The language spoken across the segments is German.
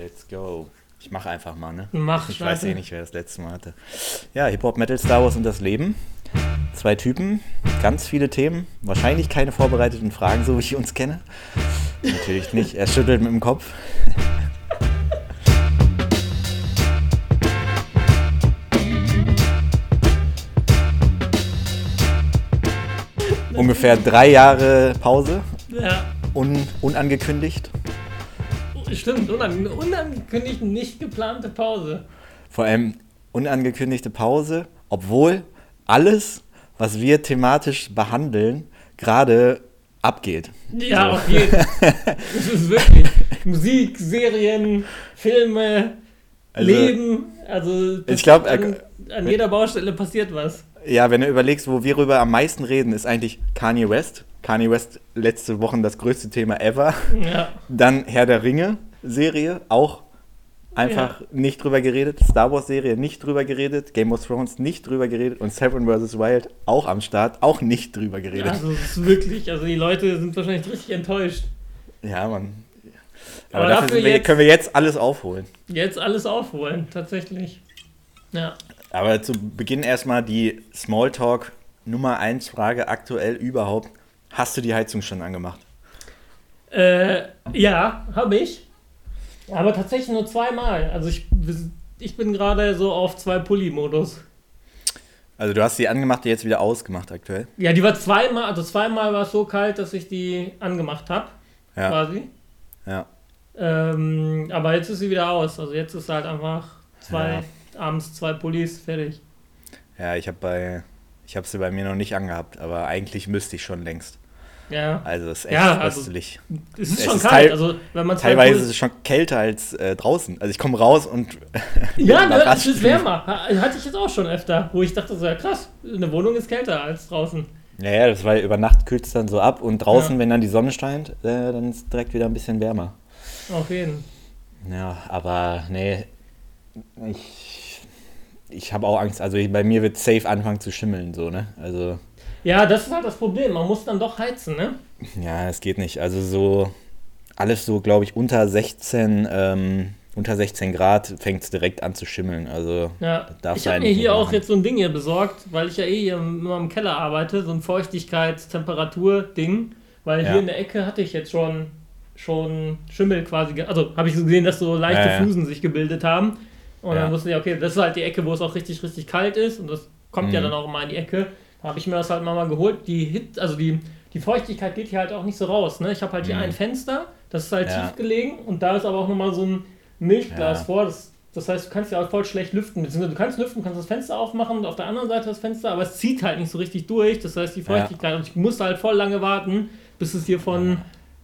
Let's go. Ich mache einfach mal, ne? Mach, Ich weiß eh nicht, wer das letzte Mal hatte. Ja, Hip-Hop, Metal, Star Wars und das Leben. Zwei Typen, ganz viele Themen. Wahrscheinlich keine vorbereiteten Fragen, so wie ich uns kenne. Natürlich nicht. Er schüttelt mit dem Kopf. Ungefähr drei Jahre Pause, Ja, un unangekündigt. Stimmt. Unan unangekündigt, nicht geplante Pause. Vor allem unangekündigte Pause, obwohl alles, was wir thematisch behandeln, gerade abgeht. Ja, So. auf jeden Fall. Es ist wirklich Musik, Serien, Filme, Also, Leben. Also Ich glaub, an, äh, an jeder Baustelle passiert was. Ja, wenn du überlegst, wo wir darüber am meisten reden, ist eigentlich Kanye West. Kanye West letzte Woche das größte Thema ever. Ja. Dann Herr der Ringe Serie, auch einfach nicht drüber geredet. Star Wars Serie nicht drüber geredet. Game of Thrones nicht drüber geredet. Und Seven vs. Wild auch am Start, auch nicht drüber geredet. Also es ist wirklich, also die Leute sind wahrscheinlich richtig enttäuscht. Ja, Mann. Aber, Aber dafür dafür wir, jetzt- können wir jetzt alles aufholen. Jetzt alles aufholen, tatsächlich. Ja. Aber zu Beginn erstmal die Smalltalk Nummer 1 Frage aktuell überhaupt. Hast du die Heizung schon angemacht? Äh, ja, habe ich. Aber tatsächlich nur zweimal. Also ich, ich bin gerade so auf zwei Pulli-Modus. Also du hast die angemacht, die jetzt wieder ausgemacht aktuell. Ja, die war zweimal, also zweimal war es so kalt, dass ich die angemacht habe, Ja. quasi. Ja. Ähm, aber jetzt ist sie wieder aus. Also jetzt ist halt einfach zwei, abends zwei Pullis, fertig. Ja, ich habe bei ich habe sie bei mir noch nicht angehabt, aber eigentlich müsste ich schon längst. Ja, Also es ist echt Ja, also köstlich. es ist Es schon ist kalt. also wenn man Teilweise ist Pullis- es schon kälter als äh, draußen. Also ich komme raus und Ja, ne, es ist wärmer. Ha- Hatte ich jetzt auch schon öfter, wo ich dachte so, ja krass, eine Wohnung ist kälter als draußen. Ja, ja, das war über Nacht kühlt es dann so ab und draußen, Ja. wenn dann die Sonne scheint, äh, dann ist es direkt wieder ein bisschen wärmer. Auf jeden. Ja, aber nee, ich, ich habe auch Angst. Also bei mir wird safe anfangen zu schimmeln, so, ne? Also, Ja, das ist halt das Problem. Man muss dann doch heizen, ne? ja, es geht nicht. Also so, alles so, glaube ich, unter 16, ähm, unter 16 Grad fängt es direkt an zu schimmeln. Also, Ja. Ich habe mir hier auch machen. jetzt so ein Ding hier besorgt, weil ich ja eh hier immer im Keller arbeite, so ein Feuchtigkeits-Temperatur-Ding. Weil Ja. hier in der Ecke hatte ich jetzt schon, schon Schimmel quasi. Also habe ich so gesehen, dass so leichte ja. Flusen sich gebildet haben. Und Ja. dann wusste ich, okay, das ist halt die Ecke, wo es auch richtig, richtig kalt ist. Und das kommt ja Mhm. dann auch immer in die Ecke. Da habe ich mir das halt mal mal geholt. Die Hit, also die, die Feuchtigkeit geht hier halt auch nicht so raus. Ne? Ich habe halt hier Mhm. ein Fenster, das ist halt Ja. tief gelegen. Und da ist aber auch nochmal so ein Milchglas Ja. vor. Das, das heißt, du kannst ja auch voll schlecht lüften. Beziehungsweise du kannst lüften, kannst das Fenster aufmachen und auf der anderen Seite das Fenster, aber es zieht halt nicht so richtig durch. Das heißt, die Feuchtigkeit, und ich musste halt voll lange warten, bis es hier von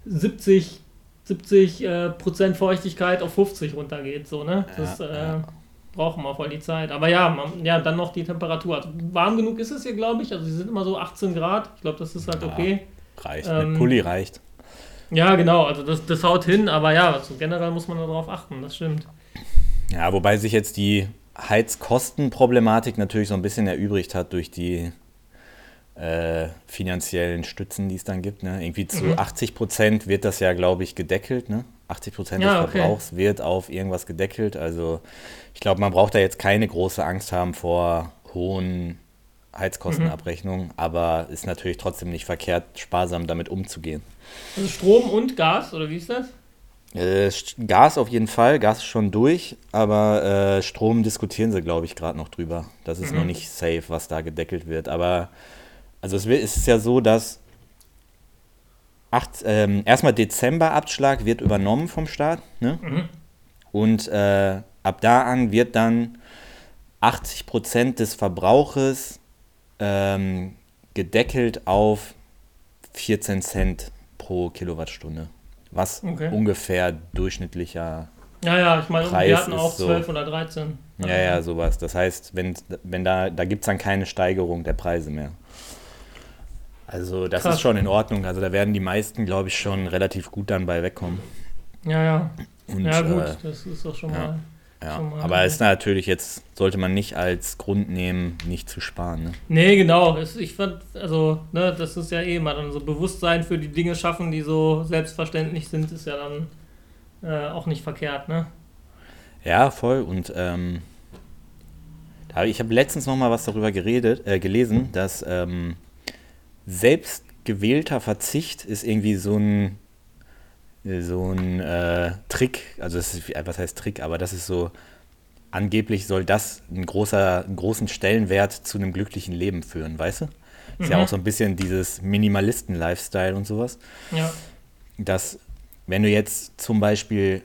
70, 70 äh, Prozent Feuchtigkeit auf 50 runtergeht. So, ne? Das Ja, äh, ja. brauchen wir voll die Zeit. Aber ja, man, ja, dann noch die Temperatur. Also warm genug ist es hier, glaube ich. Also sie sind immer so 18 Grad. Ich glaube, das ist halt Ja. okay. reicht. Ähm, Mit Pulli reicht. Ja, genau. Also das, das haut hin. Aber ja, also generell muss man darauf achten. Das stimmt. Ja, wobei sich jetzt die Heizkostenproblematik natürlich so ein bisschen erübrigt hat durch die äh, finanziellen Stützen, die es dann gibt. Ne? Irgendwie zu Mhm. 80 Prozent wird das ja, glaube ich, gedeckelt. Ne? 80 Prozent Ja, des okay. Verbrauchs wird auf irgendwas gedeckelt. Also ich glaube, man braucht da jetzt keine große Angst haben vor hohen Heizkostenabrechnungen, aber ist natürlich trotzdem nicht verkehrt, sparsam damit umzugehen. Also Strom und Gas, oder wie ist das? Äh, Gas auf jeden Fall, Gas ist schon durch, aber äh, Strom diskutieren sie, glaube ich, gerade noch drüber. Das ist Mhm. noch nicht safe, was da gedeckelt wird. Aber also es, ist ja so, dass acht, ähm, erstmal Dezember-Abschlag wird übernommen vom Staat. Ne? Mhm. Und äh, ab da an wird dann 80% des Verbrauches ähm, gedeckelt auf 14 Cent pro Kilowattstunde. Was Okay. ungefähr durchschnittlicher, Ja, ja, ich meine, Preis wir hatten auch so. 12 oder 13. ja, ja, sowas. Das heißt, wenn, wenn da, da gibt es dann keine Steigerung der Preise mehr. Also das Krass. ist schon in Ordnung. Also da werden die meisten, glaube ich, schon relativ gut dann bei wegkommen. Ja, ja. Und, ja, gut, Äh, das ist doch schon ja. mal. ja. schon mal- Aber ist natürlich jetzt, sollte man nicht als Grund nehmen, nicht zu sparen. Ne? Nee, genau. Es, ich fand, also, ne, das ist ja eh mal dann so Bewusstsein für die Dinge schaffen, die so selbstverständlich sind, ist ja dann äh, auch nicht verkehrt, ne? Ja, voll. Und ähm, ich habe letztens noch mal was darüber geredet, äh, gelesen, dass ähm, selbstgewählter Verzicht ist irgendwie so ein so ein äh, Trick, also das ist, was heißt Trick, aber das ist so, angeblich soll das einen, großer, einen großen Stellenwert zu einem glücklichen Leben führen, weißt du? Ist mhm. ja auch so ein bisschen dieses Minimalisten-Lifestyle und sowas. Ja. Dass, wenn du jetzt zum Beispiel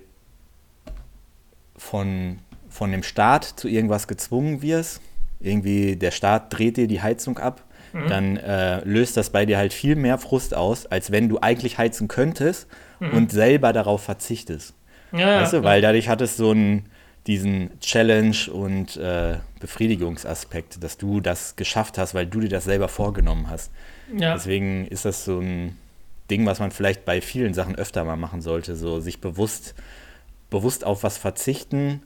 von, von dem Staat zu irgendwas gezwungen wirst, irgendwie der Staat dreht dir die Heizung ab, mhm. dann äh, löst das bei dir halt viel mehr Frust aus, als wenn du eigentlich heizen könntest mhm. und selber darauf verzichtest. Ja, weißt du, weil dadurch hattest du so einen, diesen Challenge und äh, Befriedigungsaspekt, dass du das geschafft hast, weil du dir das selber vorgenommen hast. Ja. Deswegen ist das so ein Ding, was man vielleicht bei vielen Sachen öfter mal machen sollte, so sich bewusst, bewusst auf was verzichten,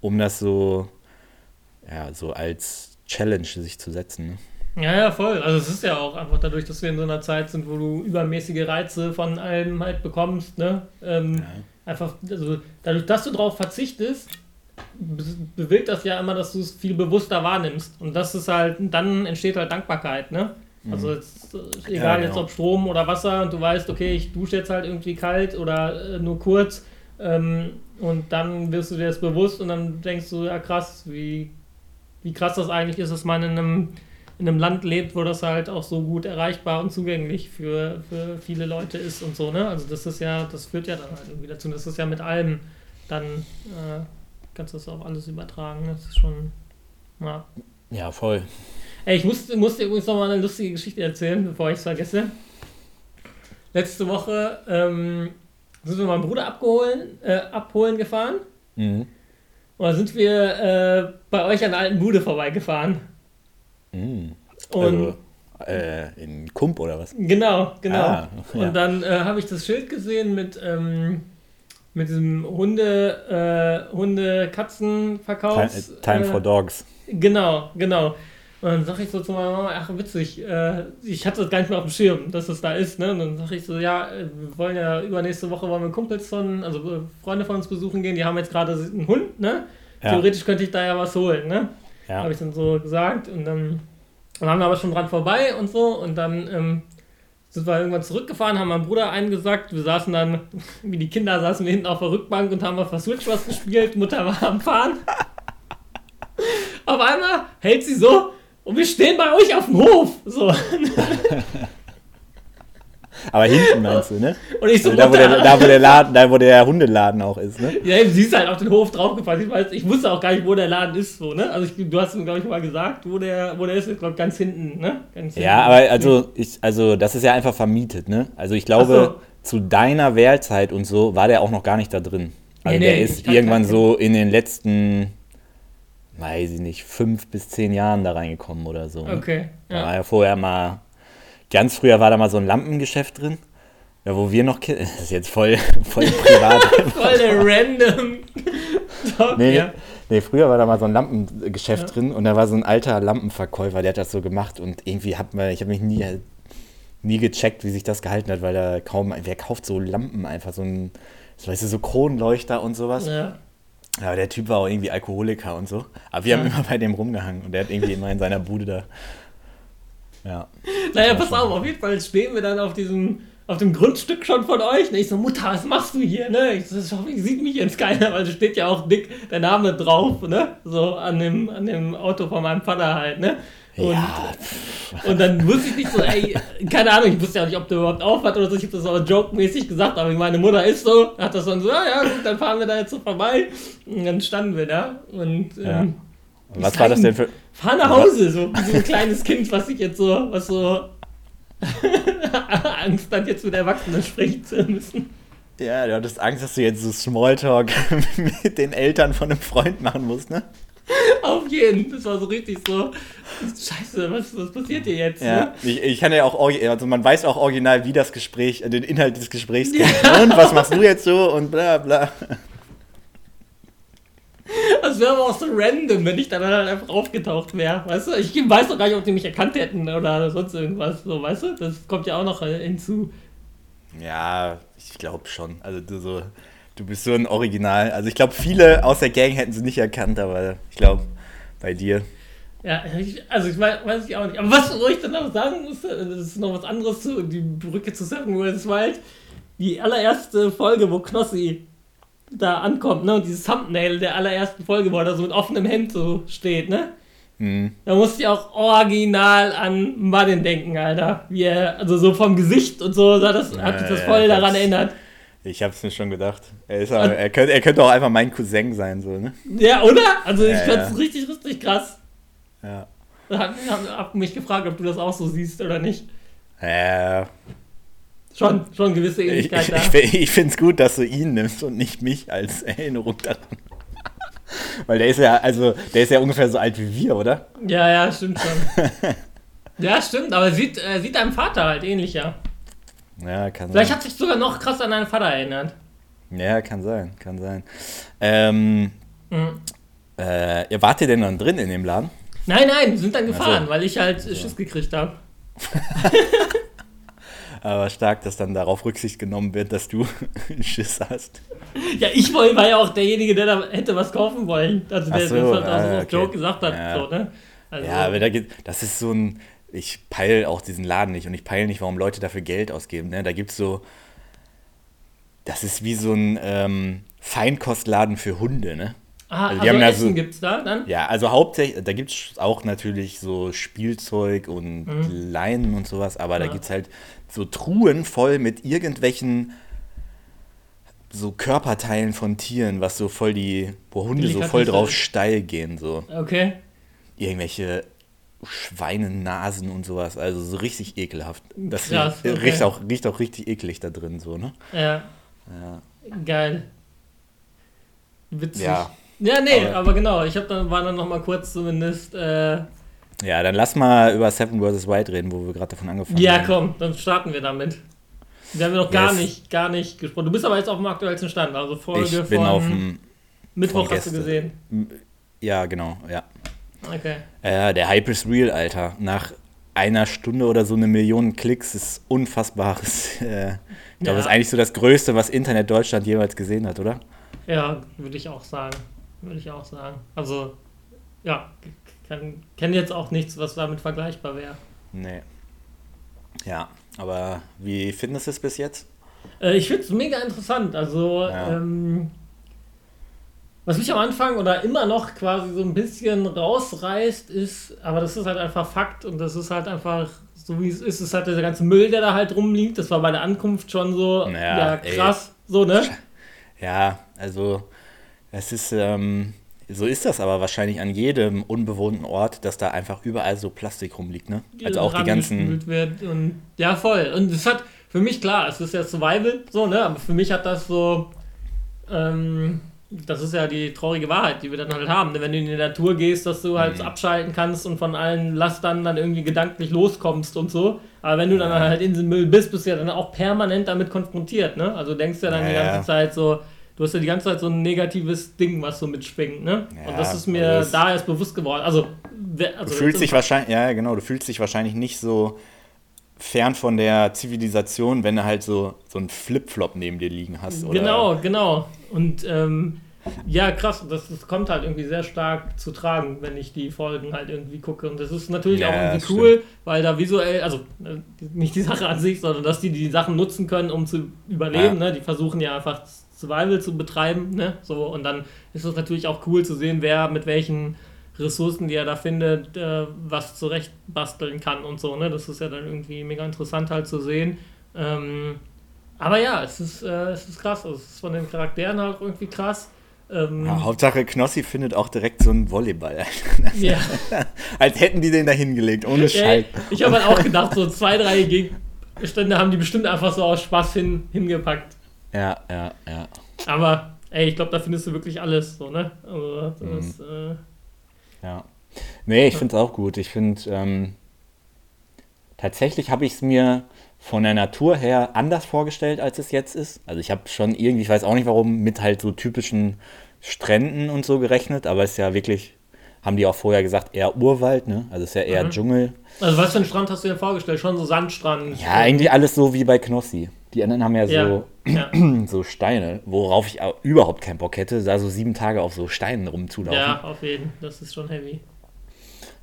um das so, ja, so als Challenge sich zu setzen. Ne? Ja, ja, voll. Also es ist ja auch einfach dadurch, dass wir in so einer Zeit sind, wo du übermäßige Reize von allem halt bekommst, ne? Ähm, ja. Einfach, also dadurch, dass du darauf verzichtest, bewirkt das ja immer, dass du es viel bewusster wahrnimmst. Und das ist halt, dann entsteht halt Dankbarkeit, ne? Mhm. Also jetzt, egal ja, genau. jetzt ob Strom oder Wasser und du weißt, okay, ich dusche jetzt halt irgendwie kalt oder äh, nur kurz ähm, und dann wirst du dir das bewusst und dann denkst du, ja krass, wie, wie krass das eigentlich ist, dass man in einem in einem Land lebt, wo das halt auch so gut erreichbar und zugänglich für, für viele Leute ist und so, ne? Also das ist ja, das führt ja dann halt irgendwie dazu. Das ist ja mit allem dann, äh, kannst du das auf alles übertragen. Das ist schon, ja. Ja, voll. Ey, ich musste, musste übrigens noch mal eine lustige Geschichte erzählen, bevor ich es vergesse. Letzte Woche ähm, sind wir meinen Bruder abgeholen, äh, abholen gefahren. Mhm. Und da sind wir äh, bei euch an der alten Bude vorbeigefahren. Mm. Und also, äh, in Kump oder was? Genau, genau. Ah, ja. Und dann äh, habe ich das Schild gesehen mit, ähm, mit diesem Hunde, äh, Hunde-Katzen-Verkaufs. Time, time for Dogs. Genau, genau. Und dann sage ich so zu meiner Mama, ach witzig, äh, ich hatte das gar nicht mehr auf dem Schirm, dass das da ist. Ne? Und dann sage ich so, ja, wir wollen ja übernächste Woche wollen wir Kumpels von, also äh, Freunde von uns besuchen gehen, die haben jetzt gerade einen Hund, ne? Ja. Theoretisch könnte ich da ja was holen, ne? Ja. Habe ich dann so gesagt. Und dann, dann haben wir aber schon dran vorbei und so. Und dann ähm, sind wir irgendwann zurückgefahren, haben meinem Bruder einen gesagt. Wir saßen dann, wie die Kinder saßen wir hinten auf der Rückbank und haben auf der Switch was gespielt. Mutter war am Fahren. auf einmal hält sie so und wir stehen bei euch auf dem Hof. So. Aber hinten meinst du, ne? Und ich so, also da, wo der, da, wo der Laden, da wo der Hundeladen auch ist, ne? Ja, sie ist halt auf den Hof draufgefallen. Ich, weiß, ich wusste auch gar nicht, wo der Laden ist, so, ne? Also ich, du hast mir, glaube ich, mal gesagt, wo der, wo der ist, ich glaube ganz hinten, ne? Ganz ja, aber also, ich, also das ist ja einfach vermietet, ne? Also ich glaube, so. zu deiner Wählzeit und so war der auch noch gar nicht da drin. Also nee, der nee, ist irgendwann so in den letzten weiß ich nicht, fünf bis zehn Jahren da reingekommen oder so. Ne? Okay. Ja. Da war ja vorher mal Ganz früher war da mal so ein Lampengeschäft drin. Ja, wo wir noch Das ist jetzt voll, voll privat. voll der random. Top, nee, ja. nee, früher war da mal so ein Lampengeschäft ja. drin und da war so ein alter Lampenverkäufer, der hat das so gemacht und irgendwie hat man, ich habe mich nie, nie gecheckt, wie sich das gehalten hat, weil da kaum, wer kauft so Lampen einfach, so ein, so, weißt du, so Kronleuchter und sowas. Ja. Ja, der Typ war auch irgendwie Alkoholiker und so. Aber wir ja. haben immer bei dem rumgehangen und der hat irgendwie immer in seiner Bude da ja. Naja, pass auf, auf jeden Fall stehen wir dann auf diesem, auf dem Grundstück schon von euch. Und ich so, Mutter, was machst du hier? Ne? Ich, so, ich hoffe, ich sieht mich jetzt keiner, weil da steht ja auch dick der Name drauf, ne? So an dem, an dem Auto von meinem Vater halt, ne? Und, ja. und dann wusste ich nicht so, ey, keine Ahnung, ich wusste ja nicht, ob der überhaupt aufhat oder so. Ich habe das aber joke-mäßig gesagt, aber meine Mutter ist so, hat das dann so, ja, ja, gut, dann fahren wir da jetzt so vorbei. Und dann standen wir da und ja. ähm, was war das denn für. Fahr nach Hause, so wie ein kleines Kind, was sich jetzt so, was so Angst hat, jetzt mit Erwachsenen sprechen zu müssen. Ja, du hattest Angst, dass du jetzt so Smalltalk mit den Eltern von einem Freund machen musst, ne? Auf jeden. Das war so richtig so. Scheiße, was, was passiert hier jetzt? Ja, ne? ich, ich kann ja auch, also man weiß auch original, wie das Gespräch, den Inhalt des Gesprächs ja. geht. Und was machst du jetzt so und bla bla. Das wäre aber auch so random, wenn ich dann halt einfach aufgetaucht wäre. Weißt du? Ich weiß doch gar nicht, ob die mich erkannt hätten oder sonst irgendwas. So, weißt du? Das kommt ja auch noch hinzu. Ja, ich glaube schon. Also du so. Du bist so ein Original. Also ich glaube, viele aus der Gang hätten sie nicht erkannt, aber ich glaube, bei dir. Ja, ich, also ich weiß, weiß ich auch nicht. Aber was wo ich dann noch sagen musste, das ist noch was anderes zu, die Brücke zu Seven Wheels Wild. Die allererste Folge, wo Knossi da ankommt, ne? Und dieses Thumbnail der allerersten Folge, wo er da so mit offenem Hemd so steht, ne? Mhm. Da musste ich auch original an Martin denken, Alter. Wie er, also so vom Gesicht und so, das, hat mich das voll daran erinnert. Ich hab's mir schon gedacht. Er, ist aber, er, könnte, er könnte auch einfach mein Cousin sein, so, ne? Ja, oder? Also ich ja, fand's ja. richtig, richtig krass. Ja. Da hab, hab mich gefragt, ob du das auch so siehst oder nicht. Ja. Schon, schon gewisse Ähnlichkeit ich, da. Ich, ich finde es gut, dass du ihn nimmst und nicht mich als Erinnerung daran. Weil der ist ja, also, der ist ja ungefähr so alt wie wir, oder? Ja, ja, stimmt schon. ja, stimmt, aber sieht, äh, sieht deinem Vater halt ähnlich, ja. Ja, kann Vielleicht sein. hat sich sogar noch krass an deinen Vater erinnert. Ja, kann sein, kann sein. Ähm, mhm. äh, ja, wart ihr denn dann drin in dem Laden? Nein, nein, sind dann gefahren, also. weil ich halt. Schiss gekriegt habe. Aber stark, dass dann darauf Rücksicht genommen wird, dass du Schiss hast. Ja, ich war ja auch derjenige, der da hätte was kaufen wollen. Also der so, das halt auch so auf Joke gesagt hat. Ja, so, ne? also, ja aber da geht, das ist so ein. Ich peile auch diesen Laden nicht und ich peile nicht, warum Leute dafür Geld ausgeben. Ne? Da gibt es so. Das ist wie so ein ähm, Feinkostladen für Hunde, ne? Ah, also, also Essen so, gibt's da dann? Ja, also hauptsächlich, da gibt es auch natürlich so Spielzeug und mhm. Leinen und sowas, aber ja. da gibt es halt so Truhen voll mit irgendwelchen so Körperteilen von Tieren, was so voll die, wo Hunde so voll drauf steil gehen, so. Okay. Irgendwelche Schweinenasen und sowas, also so richtig ekelhaft. Das Krass, okay. riecht, auch, riecht auch richtig eklig da drin, so, ne? Ja. ja. Geil. Witzig. Ja. Ja, nee, aber, aber genau, ich hab dann, war dann noch mal kurz zumindest. Äh, ja, dann lass mal über Seven vs. White reden, wo wir gerade davon angefangen ja, haben. Ja, komm, dann starten wir damit. Wir haben ja noch gar yes. nicht, gar nicht gesprochen. Du bist aber jetzt auf dem aktuellsten Stand, also Folge ich bin von auf dem Mittwoch hast du gesehen. Ja, genau, ja. Okay. Äh, der Hype ist real, Alter. Nach einer Stunde oder so eine Million Klicks ist unfassbares. Äh, ich glaube, ja. das ist eigentlich so das Größte, was Internet Deutschland jemals gesehen hat, oder? Ja, würde ich auch sagen würde ich auch sagen. Also, ja, kenne jetzt auch nichts, was damit vergleichbar wäre. Nee. Ja, aber wie findest du es bis jetzt? Äh, ich finde es mega interessant. Also, ja. ähm, was mich am Anfang oder immer noch quasi so ein bisschen rausreißt, ist, aber das ist halt einfach Fakt und das ist halt einfach so wie es ist, ist halt der ganze Müll, der da halt rumliegt. Das war bei der Ankunft schon so, naja, ja, krass, ey. so, ne? Ja, also es ist, ähm, so ist das aber wahrscheinlich an jedem unbewohnten Ort, dass da einfach überall so Plastik rumliegt, ne? Also auch die ganzen. Wird und, ja, voll. Und es hat für mich klar, es ist ja Survival, so, ne? Aber für mich hat das so. Ähm, das ist ja die traurige Wahrheit, die wir dann halt haben. Ne? Wenn du in die Natur gehst, dass du halt mhm. abschalten kannst und von allen Lastern dann irgendwie gedanklich loskommst und so. Aber wenn du dann halt in diesem Müll bist, bist du ja dann auch permanent damit konfrontiert, ne? Also denkst du ja dann ja, die ganze ja. Zeit so, du hast ja die ganze Zeit so ein negatives Ding, was so mitschwingt, ne? Ja, und das ist mir das da erst bewusst geworden. Also, also du fühlst dich wahrscheinlich, ja genau, du fühlst dich wahrscheinlich nicht so fern von der Zivilisation, wenn du halt so, so einen Flipflop neben dir liegen hast. Oder? Genau, genau. Und ähm, ja, krass, das, das kommt halt irgendwie sehr stark zu tragen, wenn ich die Folgen halt irgendwie gucke. Und das ist natürlich ja, auch irgendwie cool, stimmt. weil da visuell, also äh, nicht die Sache an sich, sondern dass die die Sachen nutzen können, um zu überleben. Ja. Ne? Die versuchen ja einfach Survival zu betreiben. Ne? So, und dann ist es natürlich auch cool zu sehen, wer mit welchen Ressourcen, die er da findet, äh, was zurecht basteln kann und so. Ne? Das ist ja dann irgendwie mega interessant halt zu sehen. Ähm, aber ja, es ist, äh, es ist krass. Also es ist von den Charakteren halt irgendwie krass. Ähm, ja, Hauptsache Knossi findet auch direkt so einen Volleyball. ja. Als hätten die den da hingelegt, ohne Scheiß. Ich habe halt auch gedacht, so zwei, drei Gegenstände haben die bestimmt einfach so aus Spaß hin, hingepackt. Ja, ja, ja. Aber, ey, ich glaube, da findest du wirklich alles, so, ne? Also, das, mhm. äh, ja. Nee, ich finde es auch gut. Ich finde, ähm, tatsächlich habe ich es mir von der Natur her anders vorgestellt, als es jetzt ist. Also ich habe schon irgendwie, ich weiß auch nicht warum, mit halt so typischen Stränden und so gerechnet, aber es ist ja wirklich, haben die auch vorher gesagt, eher Urwald, ne? Also es ist ja eher mhm. Dschungel. Also was für einen Strand hast du dir vorgestellt? Schon so Sandstrand? Ja, eigentlich alles so wie bei Knossi Die anderen haben ja, so, ja. so Steine, worauf ich überhaupt keinen Bock hätte, da so sieben Tage auf so Steinen rumzulaufen. Ja, auf jeden. Das ist schon heavy.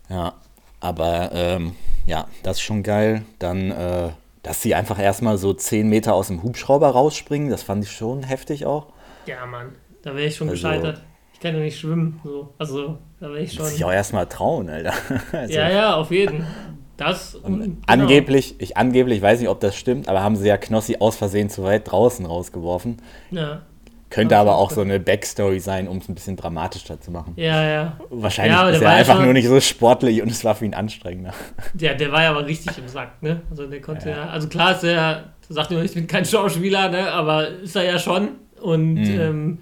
Ja, aber ähm, ja, das ist schon geil. Dann, äh, dass sie einfach erstmal so 10 Meter aus dem Hubschrauber rausspringen, das fand ich schon heftig auch. Ja, Mann. Da wäre ich schon Also- gescheitert. Ich kann ja nicht schwimmen. So. Also, da wäre ich schon. Muss ich auch erstmal trauen, Alter. Also, Ja, ja, auf jeden. Das und, genau. Angeblich, ich angeblich weiß nicht, ob das stimmt, aber haben sie ja Knossi aus Versehen zu weit draußen rausgeworfen. Ja, Könnte aber auch so eine Backstory sein, um es ein bisschen dramatischer zu machen. ja, ja. Wahrscheinlich Ja, ist er war ja einfach schon- nur nicht so sportlich und es war für ihn anstrengender. Der, der war ja aber richtig im Sack, ne? Also der konnte ja, Ja. also klar ist er, sagt immer, ich bin kein Schauspieler, ne? Aber ist er ja schon. Und Mhm. ähm,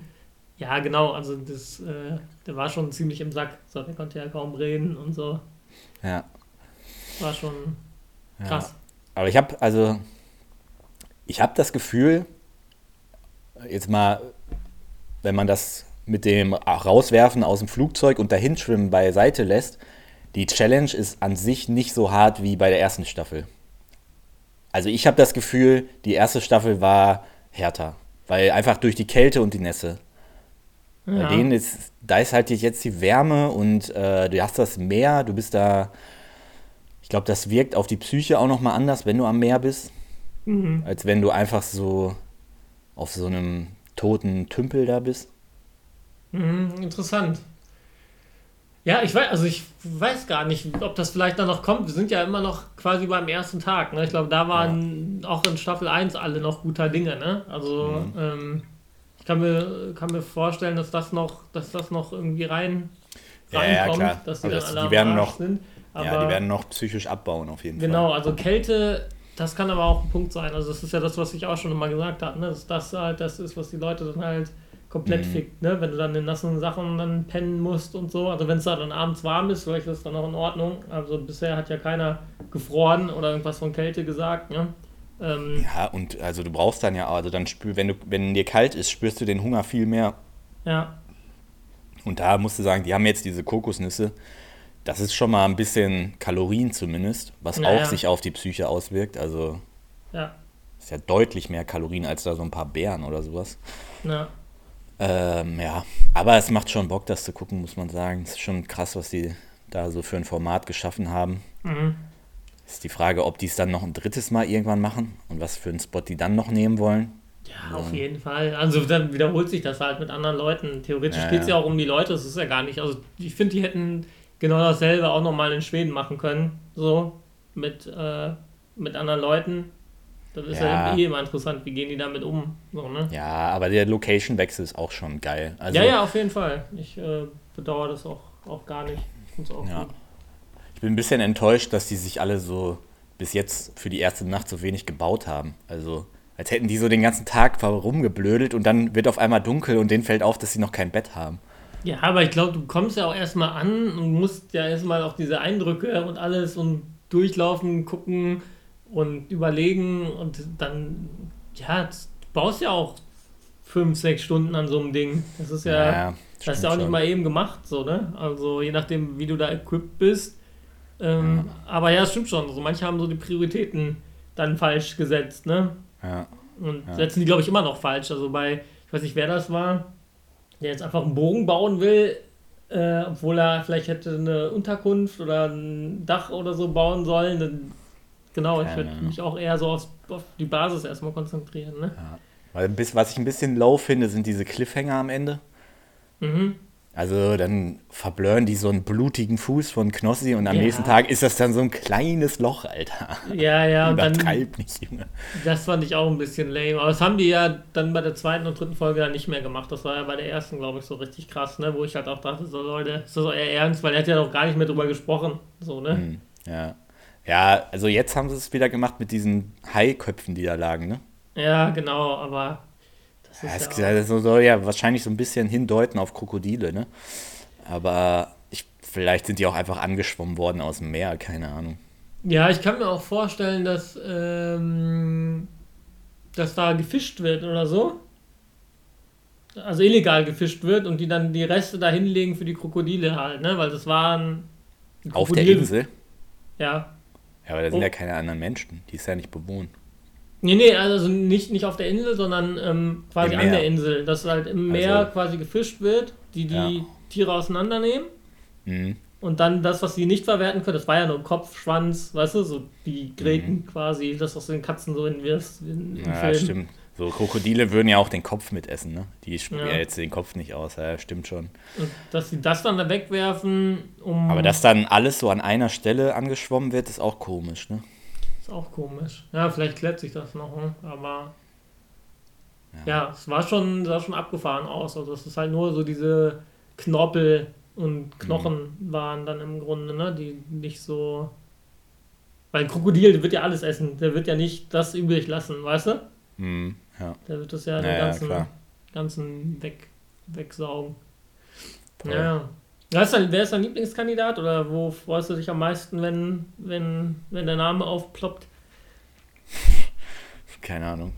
ja, genau, also das, äh, der war schon ziemlich im Sack. So, der konnte ja kaum reden und so. Ja. War schon ja. krass. Aber ich habe also, ich habe das Gefühl, jetzt mal, wenn man das mit dem Rauswerfen aus dem Flugzeug und Dahinschwimmen beiseite lässt, die Challenge ist an sich nicht so hart wie bei der ersten Staffel. Also ich habe das Gefühl, die erste Staffel war härter, weil einfach durch die Kälte und die Nässe. Bei Ja. denen ist, da ist halt jetzt die Wärme und äh, du hast das Meer, du bist da, ich glaube, das wirkt auf die Psyche auch nochmal anders, wenn du am Meer bist, Mhm. als wenn du einfach so auf so einem toten Tümpel da bist. Mhm, interessant. Ja, ich weiß, also ich weiß gar nicht, ob das vielleicht dann noch kommt. Wir sind ja immer noch quasi beim ersten Tag. Ne? Ich glaube, da waren auch in Staffel 1 alle noch guter Dinge. Ne? Also ähm, ich kann mir, kann mir vorstellen, dass das noch, dass das noch irgendwie rein Ja, ja, klar. dass die Also dann das- alle die werden noch- sind. Aber ja, die werden noch psychisch abbauen auf jeden Genau, Fall. also Kälte, das kann aber auch ein Punkt sein. Also das ist ja das, was ich auch schon immer gesagt habe, ne? dass das halt das ist, was die Leute dann halt komplett Mhm. fickt, ne? wenn du dann in nassen Sachen dann pennen musst und so. Also wenn es da dann abends warm ist, vielleicht ist das dann auch in Ordnung. Also bisher hat ja keiner gefroren oder irgendwas von Kälte gesagt. Ne? Ähm, Ja, und also du brauchst dann ja, also dann spür, wenn du, wenn dir kalt ist, spürst du den Hunger viel mehr. ja, Und da musst du sagen, die haben jetzt diese Kokosnüsse. Das ist schon mal ein bisschen Kalorien zumindest, was Ja, auch ja. sich auf die Psyche auswirkt. Also ja, ist ja deutlich mehr Kalorien als da so ein paar Beeren oder sowas. ja. Ähm, ja, aber es macht schon Bock, das zu gucken, muss man sagen. Es ist schon krass, was die da so für ein Format geschaffen haben. Mhm. Ist die Frage, ob die es dann noch ein drittes Mal irgendwann machen und was für einen Spot die dann noch nehmen wollen. Ja, auf jeden Fall. Also dann wiederholt sich das halt mit anderen Leuten. Theoretisch Ja, geht es ja. ja auch um die Leute, das ist ja gar nicht. Also ich finde, die hätten genau dasselbe auch nochmal in Schweden machen können. So, mit, äh, mit anderen Leuten. Das ist ja, Ja. eh immer interessant, wie gehen die damit um. So, ne? Ja, aber der Location-Wechsel ist auch schon geil. Also, ja, ja, auf jeden Fall. Ich äh, bedauere das auch, auch gar nicht. Ich auch Ja. Ich bin ein bisschen enttäuscht, dass die sich alle so bis jetzt für die erste Nacht so wenig gebaut haben. Also, als hätten die so den ganzen Tag rumgeblödelt und dann wird auf einmal dunkel und denen fällt auf, dass sie noch kein Bett haben. Ja, aber ich glaube, du kommst ja auch erstmal an und musst ja erstmal auch diese Eindrücke und alles und durchlaufen, gucken und überlegen und dann, ja, du baust ja auch fünf, sechs Stunden an so einem Ding. Das ist ja, das ist ja auch nicht schon. mal eben gemacht, so, ne? Also je nachdem, wie du da equipped bist. Ähm, Aber ja, es stimmt schon. Also manche haben so die Prioritäten dann falsch gesetzt, ne? Ja. Und Ja. setzen die, glaube ich, immer noch falsch. Also bei, ich weiß nicht, wer das war, der jetzt einfach einen Bogen bauen will, äh, obwohl er vielleicht hätte eine Unterkunft oder ein Dach oder so bauen sollen. Dann, genau, ich Keine würde Ahnung. mich auch eher so auf, auf die Basis erstmal konzentrieren. Ne? Weil ein bisschen, was ich ein bisschen low finde, sind diese Cliffhanger am Ende. Mhm. Also dann verblören die so einen blutigen Fuß von Knossi und am Ja. nächsten Tag ist das dann so ein kleines Loch, Alter. Ja, ja, und dann, nicht, Junge. das fand ich auch ein bisschen lame. Aber das haben die ja dann bei der zweiten und dritten Folge dann nicht mehr gemacht. Das war ja bei der ersten, glaube ich, so richtig krass, ne? wo ich halt auch dachte, so Leute, ist das euer Ernst? Weil er hat ja noch gar nicht mehr drüber gesprochen. So, ne? Hm, Ja. Ja, also jetzt haben sie es wieder gemacht mit diesen Haiköpfen, die da lagen, ne? Ja, genau, aber Ja, ja, das soll ja wahrscheinlich so ein bisschen hindeuten auf Krokodile, ne? Aber ich, vielleicht sind die auch einfach angeschwommen worden aus dem Meer, keine Ahnung. ja, ich kann mir auch vorstellen, dass, ähm, dass da gefischt wird oder so. Also illegal gefischt wird und die dann die Reste da hinlegen für die Krokodile halt, ne? Weil das waren. Auf der Insel? Ja. Ja, aber da sind Oh. ja keine anderen Menschen. Die ist ja nicht bewohnt. Nee, nee, also nicht, nicht auf der Insel, sondern ähm, quasi an der Insel. Dass halt im Meer Also- quasi gefischt wird, die die Ja. Tiere auseinandernehmen. Mhm. Und dann das, was sie nicht verwerten können, das war ja nur Kopf, Schwanz, weißt du, so wie Gräten Mhm. quasi, das, was du den Katzen so in, wirfst, in, im Ja, Film. stimmt. So Krokodile würden ja auch den Kopf mitessen, ne? Die spucken Ja. ja jetzt den Kopf nicht aus, ja, stimmt schon. Und dass sie das dann da wegwerfen, um. Aber dass dann alles so an einer Stelle angeschwommen wird, ist auch komisch, ne? Ist auch komisch. Ja, vielleicht klärt sich das noch, ne? aber. Ja. Ja, es war schon, sah schon abgefahren aus. Also, es ist halt nur so diese Knorpel und Knochen Mhm. waren dann im Grunde, ne? Die nicht so. Weil ein Krokodil, wird ja alles essen. Der wird ja nicht das übrig lassen, weißt du? Mhm. Ja. Der wird das ja, Ja, den ganzen, ganzen weg, wegsaugen. Voll. Ja. Wer ist, dein, wer ist dein Lieblingskandidat oder wo freust du dich am meisten, wenn, wenn, wenn der Name aufploppt? Keine Ahnung.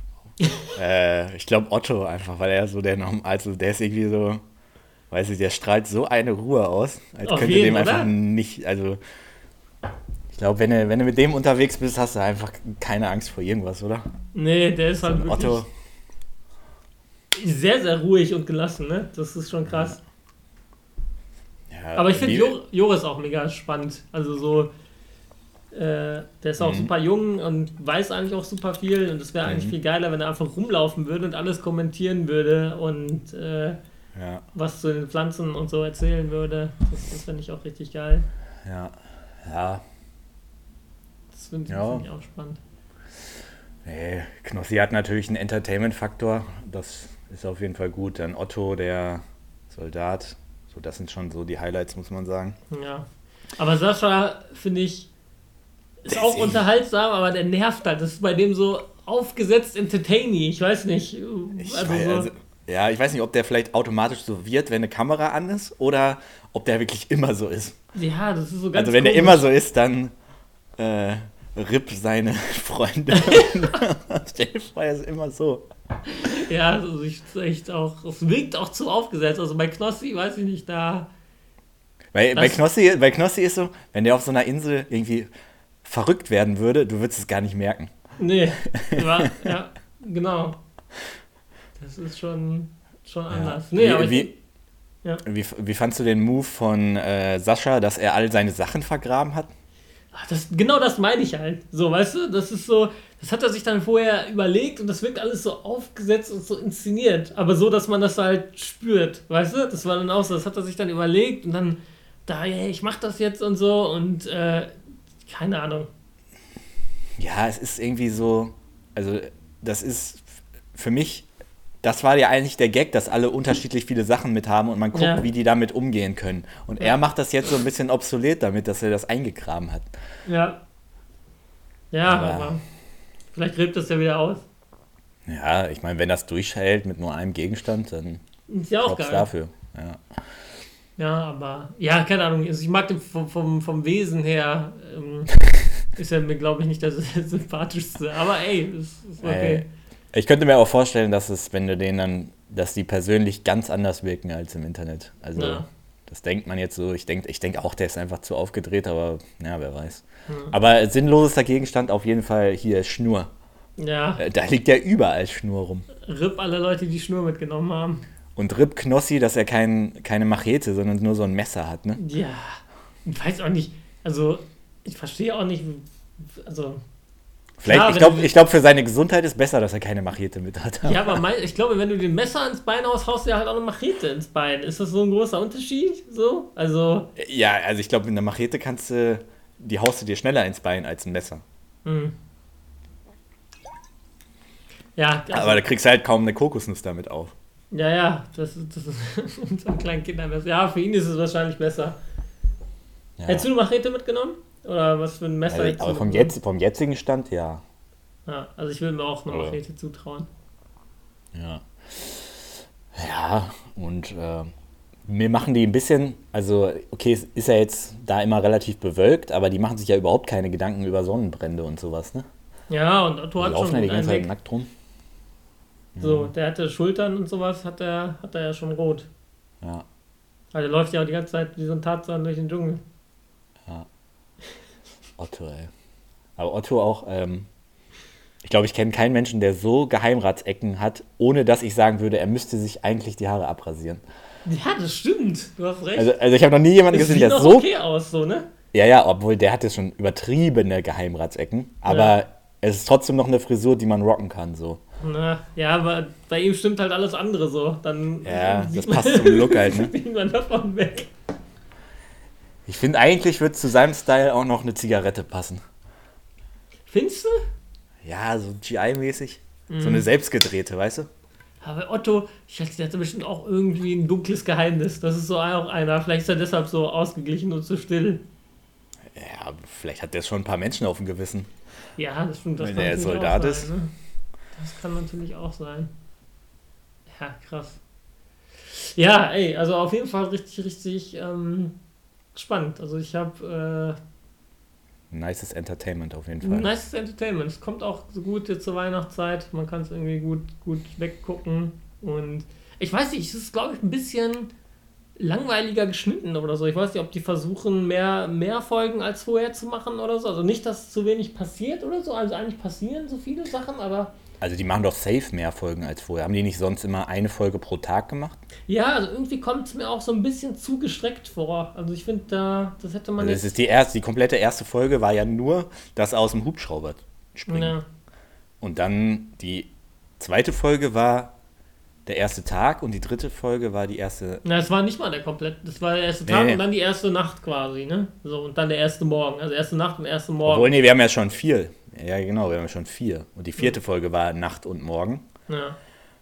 äh, ich glaube Otto einfach, weil er so der Norm, also der ist irgendwie so, weiß ich, der strahlt so eine Ruhe aus, als Auf könnte jeden, dem einfach oder? nicht, also ich glaube, wenn du, wenn du mit dem unterwegs bist, hast du einfach keine Angst vor irgendwas, oder? Nee, der ist So halt wirklich Otto, sehr, sehr ruhig und gelassen, ne? Das ist schon krass. ja, Aber ich finde Jor Joris auch mega spannend. Also so, äh, der ist auch Mhm. super jung und weiß eigentlich auch super viel. Und es wäre eigentlich Mhm. viel geiler, wenn er einfach rumlaufen würde und alles kommentieren würde und äh, Ja, was zu den Pflanzen und so erzählen würde. Das, das finde ich auch richtig geil. ja, ja. Das finde ich, Ja. find ich auch spannend. Nee, Knossi hat natürlich einen Entertainment-Faktor. Das ist auf jeden Fall gut. Dann Otto, der Soldat. So, das sind schon so die Highlights, muss man sagen. Ja. Aber Sascha, finde ich, ist Der auch ist unterhaltsam, aber der nervt halt. Das ist bei dem so aufgesetzt entertaining. Ich weiß nicht. Ich Also weiß, so, also, ja, ich weiß nicht, ob der vielleicht automatisch so wird, wenn eine Kamera an ist, oder ob der wirklich immer so ist. ja, das ist so ganz also wenn der komisch. immer so ist, dann äh, RIP seine Freunde. Stell dir vor, er ist immer so. Ja, also ich echt auch, es wirkt auch zu aufgesetzt. Also bei Knossi, weiß ich nicht, da. Bei, bei, Knossi, bei Knossi ist so, wenn der auf so einer Insel irgendwie verrückt werden würde, du würdest es gar nicht merken. Nee, war, ja, genau. Das ist schon, schon anders. Nee, wie, aber wie, ich, ja. wie, wie fandst du den Move von äh, Sascha, dass er all seine Sachen vergraben hat? Das, genau das meine ich halt. So, weißt du, das ist so, das hat er sich dann vorher überlegt und das wirkt alles so aufgesetzt und so inszeniert. Aber so, dass man das halt spürt, weißt du? Das war dann auch so, das hat er sich dann überlegt und dann da, hey, ich mach das jetzt und so und äh, keine Ahnung. Ja, es ist irgendwie so, also das ist für mich, das war ja eigentlich der Gag, dass alle unterschiedlich viele Sachen mit haben und man guckt, Ja. wie die damit umgehen können. Und Ja. er macht das jetzt so ein bisschen obsolet damit, dass er das eingegraben hat. Ja. Ja, Aber- aber, vielleicht gräbt das ja wieder aus. Ja, ich meine, wenn das durchhält mit nur einem Gegenstand, dann Ist ja auch geil. dafür. Ja. Ja, aber ja, keine Ahnung. Also ich mag den vom, vom, vom Wesen her. Ähm, ist er mir, glaube ich, nicht der sympathischste. Aber ey, ist, ist okay. Äh, Ich könnte mir auch vorstellen, dass es, wenn du den dann, dass die persönlich ganz anders wirken als im Internet. Also Ja. das denkt man jetzt so. Ich denke ich denk auch, der ist einfach zu aufgedreht, aber ja, wer weiß. Hm. Aber sinnlosester Gegenstand auf jeden Fall hier Schnur. Ja, Äh, Da liegt ja überall Schnur rum. RIP alle Leute, die Schnur mitgenommen haben. Und Rip Knossi, dass er kein, keine Machete, sondern nur so ein Messer hat, ne? Ja, ich weiß auch nicht. Also, ich verstehe auch nicht. Also, Vielleicht, Klar, ich glaube, glaub, für seine Gesundheit ist besser, dass er keine Machete mit hat. ja, aber mein, ich glaube, wenn du den Messer ins Bein haust, haust du ja halt auch eine Machete ins Bein. Ist das so ein großer Unterschied? So? Also, Ja, also ich glaube, mit einer Machete kannst du, die haust du dir schneller ins Bein als ein Messer. hm. Ja, also, Aber da kriegst du halt kaum eine Kokosnuss damit auf. Ja, ja, das, ist- das ist unseren kleinen Kindern besser. Ja, für ihn ist es wahrscheinlich besser. Ja. Hättest du eine Machete mitgenommen? Oder was für ein Messer Also, aber vom, jetzt, vom jetzigen Stand, ja. Ja, also ich will mir auch eine Ja. Machete zutrauen. Ja. Ja, und äh, mir machen die ein bisschen, also okay, es ist ja jetzt da immer relativ bewölkt, aber die machen sich ja überhaupt keine Gedanken über Sonnenbrände und sowas, ne? Ja, und Otto hat schon ja die ganze Zeit nackt rum. So, der hatte Schultern und sowas, hat er, hat er ja schon rot. Ja. Also der läuft ja auch die ganze Zeit wie so ein Tarzan durch den Dschungel. Otto, ey. Aber Otto auch, ähm, Ich glaube, ich kenne keinen Menschen, der so Geheimratsecken hat, ohne dass ich sagen würde, er müsste sich eigentlich die Haare abrasieren. Ja, das stimmt. Du hast recht. Also, also ich habe noch nie jemanden es gesehen, der so. okay aus, so, ne? Ja, ja, obwohl der hat jetzt schon übertriebene Geheimratsecken. Aber Ja. es ist trotzdem noch eine Frisur, die man rocken kann. So. Na, ja, aber bei ihm stimmt halt alles andere so. Dann Ja, sieht das passt zum Look halt, ne? man davon weg. Ich finde, eigentlich wird zu seinem Style auch noch eine Zigarette passen. Findest du? Ja, so GI-mäßig. So Mhm. eine selbstgedrehte, weißt du? Aber Otto, ich schätze, der hatte bestimmt auch irgendwie ein dunkles Geheimnis. Das ist so auch einer. Vielleicht ist er deshalb so ausgeglichen und so still. Ja, vielleicht hat der schon ein paar Menschen auf dem Gewissen. Ja, das stimmt. Das Wenn er Soldat auch ist. sein, ne? Das kann natürlich auch sein. Ja, krass. Ja, ey, also auf jeden Fall richtig, richtig ähm, spannend. Also ich habe Nices Entertainment auf jeden äh, Fall. nice Entertainment. Es kommt auch so gut jetzt zur Weihnachtszeit. Man kann es irgendwie gut, gut weggucken. Und ich weiß nicht, es ist, glaube ich, ein bisschen langweiliger geschnitten oder so. Ich weiß nicht, ob die versuchen, mehr, mehr Folgen als vorher zu machen oder so. Also nicht, dass zu wenig passiert oder so. Also eigentlich passieren so viele Sachen, aber Also die machen doch safe mehr Folgen als vorher. Haben die nicht sonst immer eine Folge pro Tag gemacht? ja, also irgendwie kommt es mir auch so ein bisschen zu gestreckt vor. Also ich finde, da, das hätte man Also das ist die erste, die komplette erste Folge war ja nur das aus dem Hubschrauber springen. Ja, Und dann die zweite Folge war der erste Tag und die dritte Folge war die erste. Na, es war nicht mal der komplett. Das war der erste Tag nee. und dann die erste Nacht quasi, ne? So, und dann der erste Morgen. Also erste Nacht und erste Morgen. Obwohl, nee, wir haben ja schon vier. Ja, genau, wir haben ja schon vier. Und die vierte Folge war Nacht und Morgen. Ja.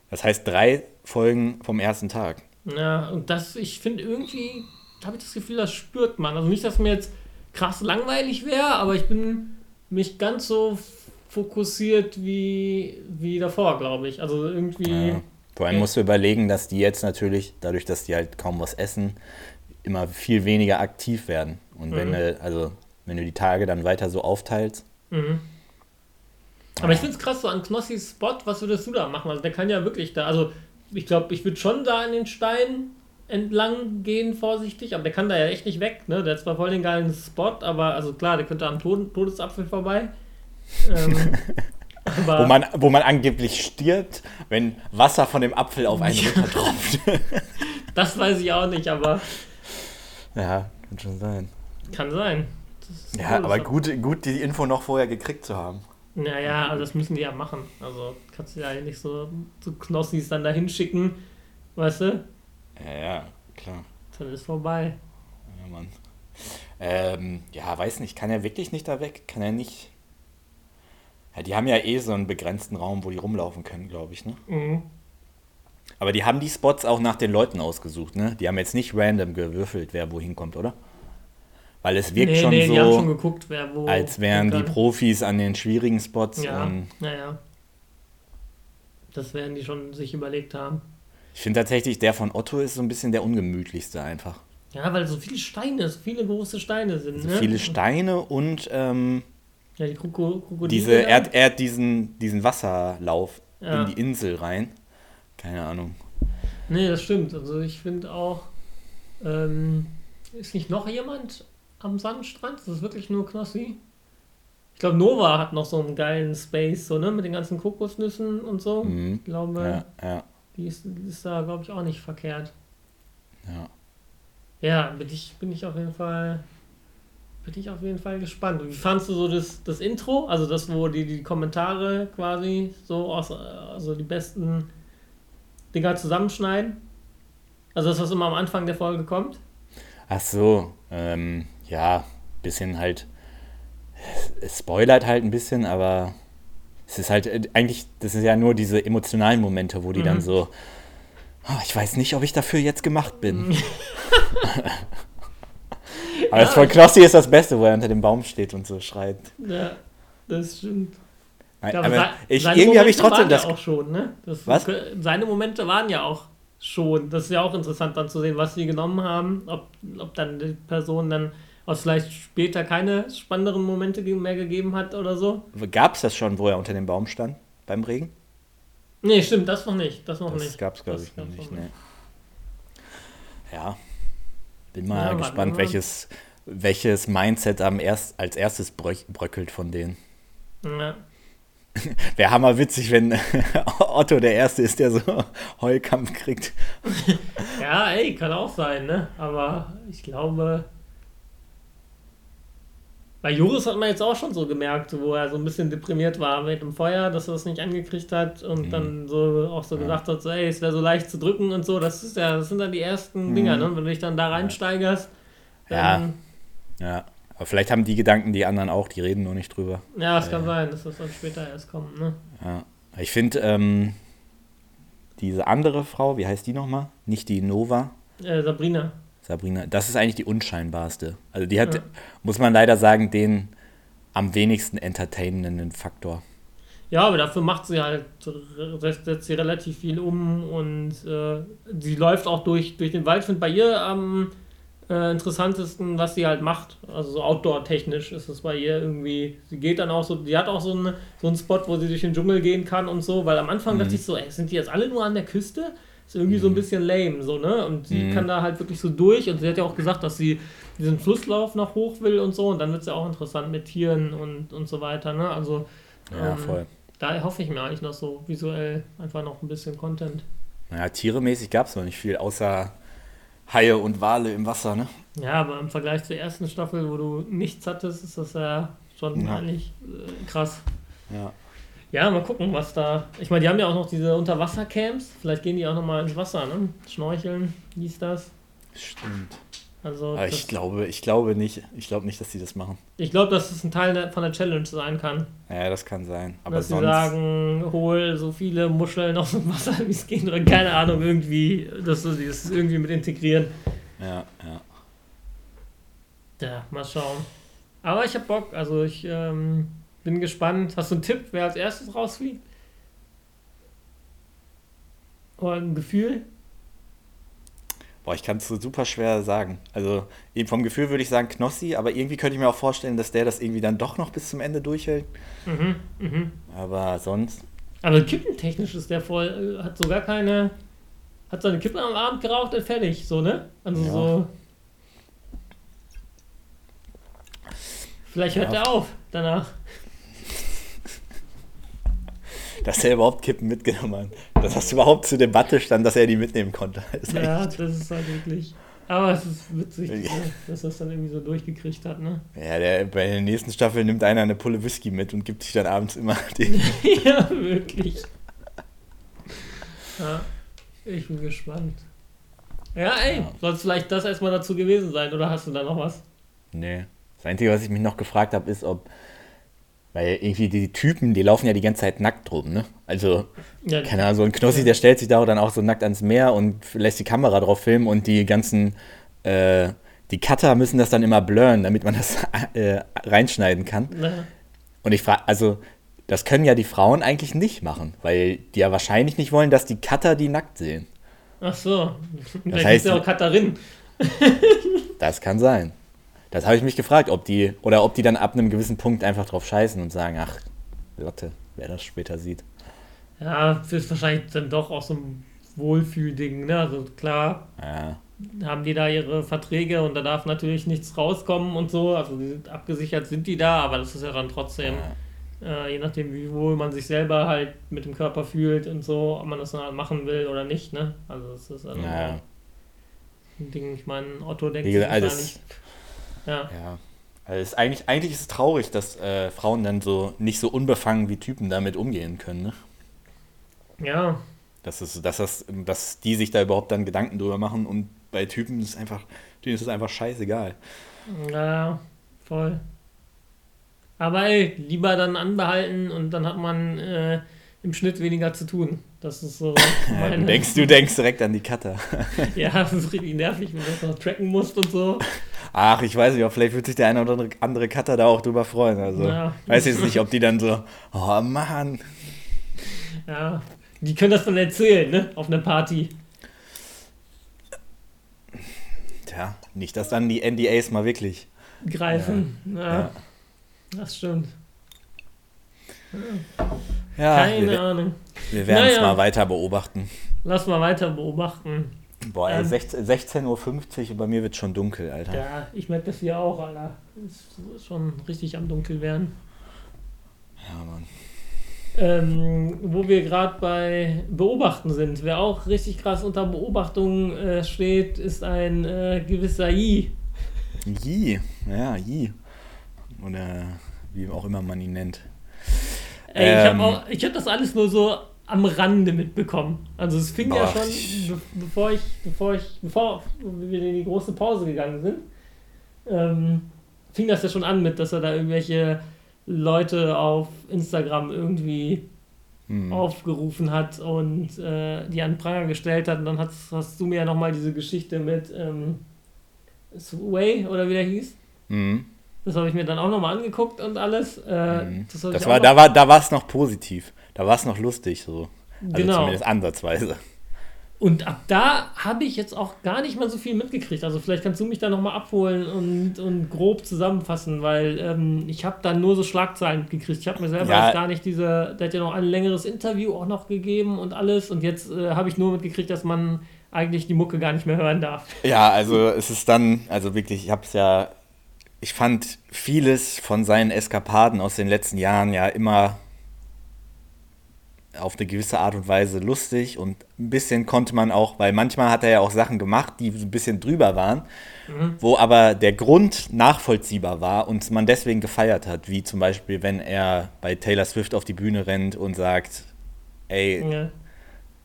Das heißt drei Folgen vom ersten Tag. Ja, und das, ich finde irgendwie, habe ich das Gefühl, das spürt man. Also nicht, dass mir jetzt krass langweilig wäre, aber ich bin nicht ganz so fokussiert wie, wie davor, glaube ich. Also irgendwie. Ja. Vor allem Okay. musst du überlegen, dass die jetzt natürlich, dadurch, dass die halt kaum was essen, immer viel weniger aktiv werden. Und wenn Mhm. du, also wenn du die Tage dann weiter so aufteilst, Mhm. Aber ich finde es krass, so an Knossis Spot, was würdest du da machen? Also der kann ja wirklich da, also ich glaube, ich würde schon da an den Stein entlang gehen, vorsichtig, aber der kann da ja echt nicht weg, ne? Der hat zwar voll den geilen Spot, aber also klar, der könnte am Tod Todesapfel vorbei. Ähm, wo man, wo man angeblich stirbt, wenn Wasser von dem Apfel auf einen runtertropft. das weiß ich auch nicht, aber ja, kann schon sein. kann sein. Ja, cool, aber gut, gut, die Info noch vorher gekriegt zu haben. Naja, also das müssen die ja machen. Also kannst du ja nicht so, so Knossis dann da hinschicken, weißt du? Ja, ja, klar. Dann ist vorbei. Ja, Mann. Ähm, ja, weiß nicht, kann er wirklich nicht da weg? Kann er nicht. Ja, die haben ja eh so einen begrenzten Raum, wo die rumlaufen können, glaube ich, ne? Mhm. Aber die haben die Spots auch nach den Leuten ausgesucht, ne? Die haben jetzt nicht random gewürfelt, wer wohin kommt, oder? Weil es wirkt nee, schon nee, die haben schon so, geguckt, wer wo. als wären die. Profis an den schwierigen Spots. Ja, naja. Das werden die schon sich überlegt haben. ich finde tatsächlich, der von Otto ist so ein bisschen der ungemütlichste einfach. Ja, weil so viele Steine, so viele große Steine sind. So ne? viele Steine und ähm, Ja, die Kroko Krokodile. diese, er, hat- er hat diesen, diesen Wasserlauf Ja. in die Insel rein. Keine Ahnung. Nee, das stimmt. Also ich finde auch, ähm, ist nicht noch jemand am Sandstrand? Das ist wirklich nur Knossi. Ich glaube, Nova hat noch so einen geilen Space, so, ne? Mit den ganzen Kokosnüssen und so. Mhm. Ich glaube, Ja, ja, die ist, ist da, glaube ich, auch nicht verkehrt. ja. Ja, bin ich, bin ich auf jeden Fall. Bin ich auf jeden Fall gespannt. Wie fandst du so das, das Intro? Also das, wo die, die Kommentare quasi so aus, also die besten Dinger zusammenschneiden? Also das, was immer am Anfang der Folge kommt? Ach so, ähm, ja, bisschen halt. Es spoilert halt ein bisschen, aber es ist halt äh, eigentlich, das ist ja nur diese emotionalen Momente, wo die dann Mhm. so, "Ah, ich weiß nicht, ob ich dafür jetzt gemacht bin. aber das von Knossi ist das Beste, wo er unter dem Baum steht und so schreit. Ja, das stimmt. Nein, aber se- ich, seine irgendwie habe ich trotzdem waren das. Ja auch schon, ne? Das, Was? Seine Momente waren ja auch schon. Das ist ja auch interessant dann zu sehen, was sie genommen haben. Ob, ob dann die Person dann aus vielleicht später keine spannenderen Momente mehr gegeben hat oder so. Gab es das schon, wo er unter dem Baum stand? Beim Regen? Nee, stimmt, das noch nicht. Das noch Das nicht. gab es, glaube Das ich, noch gab's nicht. noch Nee. Ja. Bin mal Ja, gespannt, mal. welches, welches Mindset am erst, als erstes bröckelt von denen. Ja. Wäre hammerwitzig, wenn Otto der Erste ist, der so Heulkampf kriegt. ja, ey, kann auch sein, ne? Aber ich glaube, bei Joris hat man jetzt auch schon so gemerkt, wo er so ein bisschen deprimiert war mit dem Feuer, dass er das nicht angekriegt hat und mhm. dann so auch so ja. gesagt hat, so, ey, es wäre so leicht zu drücken und so. Das ist ja, das sind dann die ersten mhm. Dinger, ne? Wenn du dich dann da reinsteigerst. Dann ja. Ja. Aber vielleicht haben die Gedanken die anderen auch, die reden nur nicht drüber. Ja, es kann äh, sein, dass das dann später erst kommt, ne? Ja. Ich finde, ähm, diese andere Frau, wie heißt die nochmal? Nicht die Nova? Äh, Sabrina. Sabrina, das ist eigentlich die unscheinbarste. Also die hat, ja. muss man leider sagen, den am wenigsten entertainenden Faktor. Ja, aber dafür macht sie halt, setzt sie relativ viel um und äh, sie läuft auch durch, durch den Wald. Ich finde bei ihr am äh, interessantesten, was sie halt macht. Also so outdoor-technisch ist es bei ihr irgendwie. Sie geht dann auch so, die hat auch so, eine, so einen Spot, wo sie durch den Dschungel gehen kann und so, weil am Anfang mhm. dachte ich so, ey, sind die jetzt alle nur an der Küste? Ist irgendwie mhm. so ein mhm. bisschen lame, so, ne? Und sie mhm. kann da halt wirklich so durch und sie hat ja auch gesagt, dass sie diesen Flusslauf noch hoch will und so und dann wird es ja auch interessant mit Tieren und, und so weiter, ne? Also ja, ähm, voll. Da hoffe ich mir eigentlich noch so visuell einfach noch ein bisschen Content. Naja, tieremäßig gab es noch nicht viel, außer Haie und Wale im Wasser, ne? Ja, aber im Vergleich zur ersten Staffel, wo du nichts hattest, ist das ja schon ja. eigentlich äh, krass. Ja. Ja, mal gucken, was da. Ich meine, die haben ja auch noch diese Unterwassercamps. Vielleicht gehen die auch nochmal ins Wasser, ne? Schnorcheln, wie ist das? Stimmt. Also Aber ich glaube, ich glaube nicht, ich glaube nicht, dass sie das machen. Ich glaube, dass es ein Teil von der Challenge sein kann. Ja, das kann sein. Aber dass sonst... sie sagen, hol so viele Muscheln aus dem Wasser, wie es geht, oder keine Ahnung, irgendwie, dass sie das irgendwie mit integrieren. Ja, ja. Ja, mal schauen. Aber ich hab Bock, also ich ähm, bin gespannt. Hast du einen Tipp, wer als erstes rausfliegt? Oder ein Gefühl? Boah, ich kann es so super schwer sagen. Also eben vom Gefühl würde ich sagen Knossi, aber irgendwie könnte ich mir auch vorstellen, dass der das irgendwie dann doch noch bis zum Ende durchhält. Mhm, mhm. Aber sonst. Aber kippentechnisch ist der voll, äh, hat sogar keine. Hat seine Kippen am Abend geraucht und fertig, so, ne? Also ja. so. Vielleicht hört ja. er auf danach dass er überhaupt Kippen mitgenommen hat. Dass das überhaupt zur Debatte stand, dass er die mitnehmen konnte. Ist ja, das ist halt wirklich. Aber es ist witzig, ja. dass das dann irgendwie so durchgekriegt hat, ne? Ja, der, bei der nächsten Staffel nimmt einer eine Pulle Whisky mit und gibt sich dann abends immer den. ja, wirklich. Ja, ich bin gespannt. Ja, ey, ja. soll es vielleicht das erstmal dazu gewesen sein, oder hast du da noch was? Nee. Das Einzige, was ich mich noch gefragt habe, ist, ob weil irgendwie die Typen, die laufen ja die ganze Zeit nackt rum, ne? Also, ja, keine Ahnung, so ein Knossi, der stellt sich da dann auch so nackt ans Meer und lässt die Kamera drauf filmen und die ganzen, äh, die Cutter müssen das dann immer blurren, damit man das äh, reinschneiden kann. Ja. Und ich frage, also, das können ja die Frauen eigentlich nicht machen, weil die ja wahrscheinlich nicht wollen, dass die Cutter die nackt sehen. Ach so, das heißt ja auch Cutterin. das kann sein. Das habe ich mich gefragt, ob die, oder ob die dann ab einem gewissen Punkt einfach drauf scheißen und sagen, ach, Lotte, wer das später sieht. Ja, das ist wahrscheinlich dann doch auch so ein Wohlfühlding, ne? Also klar, ja. haben die da ihre Verträge und da darf natürlich nichts rauskommen und so. Also sind abgesichert sind die da, aber das ist ja dann trotzdem, ja. äh, je nachdem, wie wohl man sich selber halt mit dem Körper fühlt und so, ob man das dann halt machen will oder nicht, ne? Also das ist also ja. ein Ding, ich meine, Otto denkt sich wahrscheinlich ja. ja. Also ist eigentlich, eigentlich ist es traurig, dass äh, Frauen dann so nicht so unbefangen wie Typen damit umgehen können. Ne? Ja. Dass, es, dass, das, dass die sich da überhaupt dann Gedanken drüber machen und bei Typen ist es einfach, denen ist es einfach scheißegal. Ja, voll. Aber ey, lieber dann anbehalten und dann hat man äh, im Schnitt weniger zu tun. Das ist so. Meine... denkst du denkst direkt an die Cutter. ja, das ist richtig nervig, wenn du das noch tracken musst und so. Ach, ich weiß nicht, aber vielleicht wird sich der eine oder andere Cutter da auch drüber freuen. Also, ja. weiß jetzt nicht, ob die dann so, oh Mann. Ja, die können das dann erzählen, ne? Auf einer Party. Tja, nicht, dass dann die NDAs mal wirklich greifen. Ja. ja. ja. Das stimmt. Ja, Keine wir, Ahnung. Wir werden naja. es mal weiter beobachten. Lass mal weiter beobachten. Boah, ey, ähm, 16.50 Uhr und bei mir wird schon dunkel, Alter. Ja, ich merke das hier auch, Alter. Es ist schon richtig am Dunkel werden. Ja, Mann. Ähm, wo wir gerade bei Beobachten sind. Wer auch richtig krass unter Beobachtung äh, steht, ist ein äh, gewisser Yi. Yi, ja, Yi. Oder wie auch immer man ihn nennt. Ey, ich habe hab das alles nur so am Rande mitbekommen. Also es fing Boah, ja schon, be bevor ich, bevor ich, bevor wir in die große Pause gegangen sind, ähm, fing das ja schon an mit, dass er da irgendwelche Leute auf Instagram irgendwie hm. aufgerufen hat und äh, die an Pranger gestellt hat. Und dann hast, hast du mir ja nochmal diese Geschichte mit ähm, Sway oder wie der hieß. Mhm. Das habe ich mir dann auch nochmal angeguckt und alles. Äh, mhm. Das, das war, da war, da war es noch positiv. Da war es noch lustig so. Also genau. zumindest ansatzweise. Und ab da habe ich jetzt auch gar nicht mehr so viel mitgekriegt. Also vielleicht kannst du mich da nochmal abholen und, und grob zusammenfassen, weil ähm, ich habe dann nur so Schlagzeilen gekriegt. Ich habe mir selber ja. gar nicht diese, der hat ja noch ein längeres Interview auch noch gegeben und alles. Und jetzt äh, habe ich nur mitgekriegt, dass man eigentlich die Mucke gar nicht mehr hören darf. Ja, also es ist dann, also wirklich, ich habe es ja, ich fand vieles von seinen Eskapaden aus den letzten Jahren ja immer auf eine gewisse Art und Weise lustig und ein bisschen konnte man auch, weil manchmal hat er ja auch Sachen gemacht, die ein bisschen drüber waren, mhm. wo aber der Grund nachvollziehbar war und man deswegen gefeiert hat, wie zum Beispiel, wenn er bei Taylor Swift auf die Bühne rennt und sagt, ey, ja.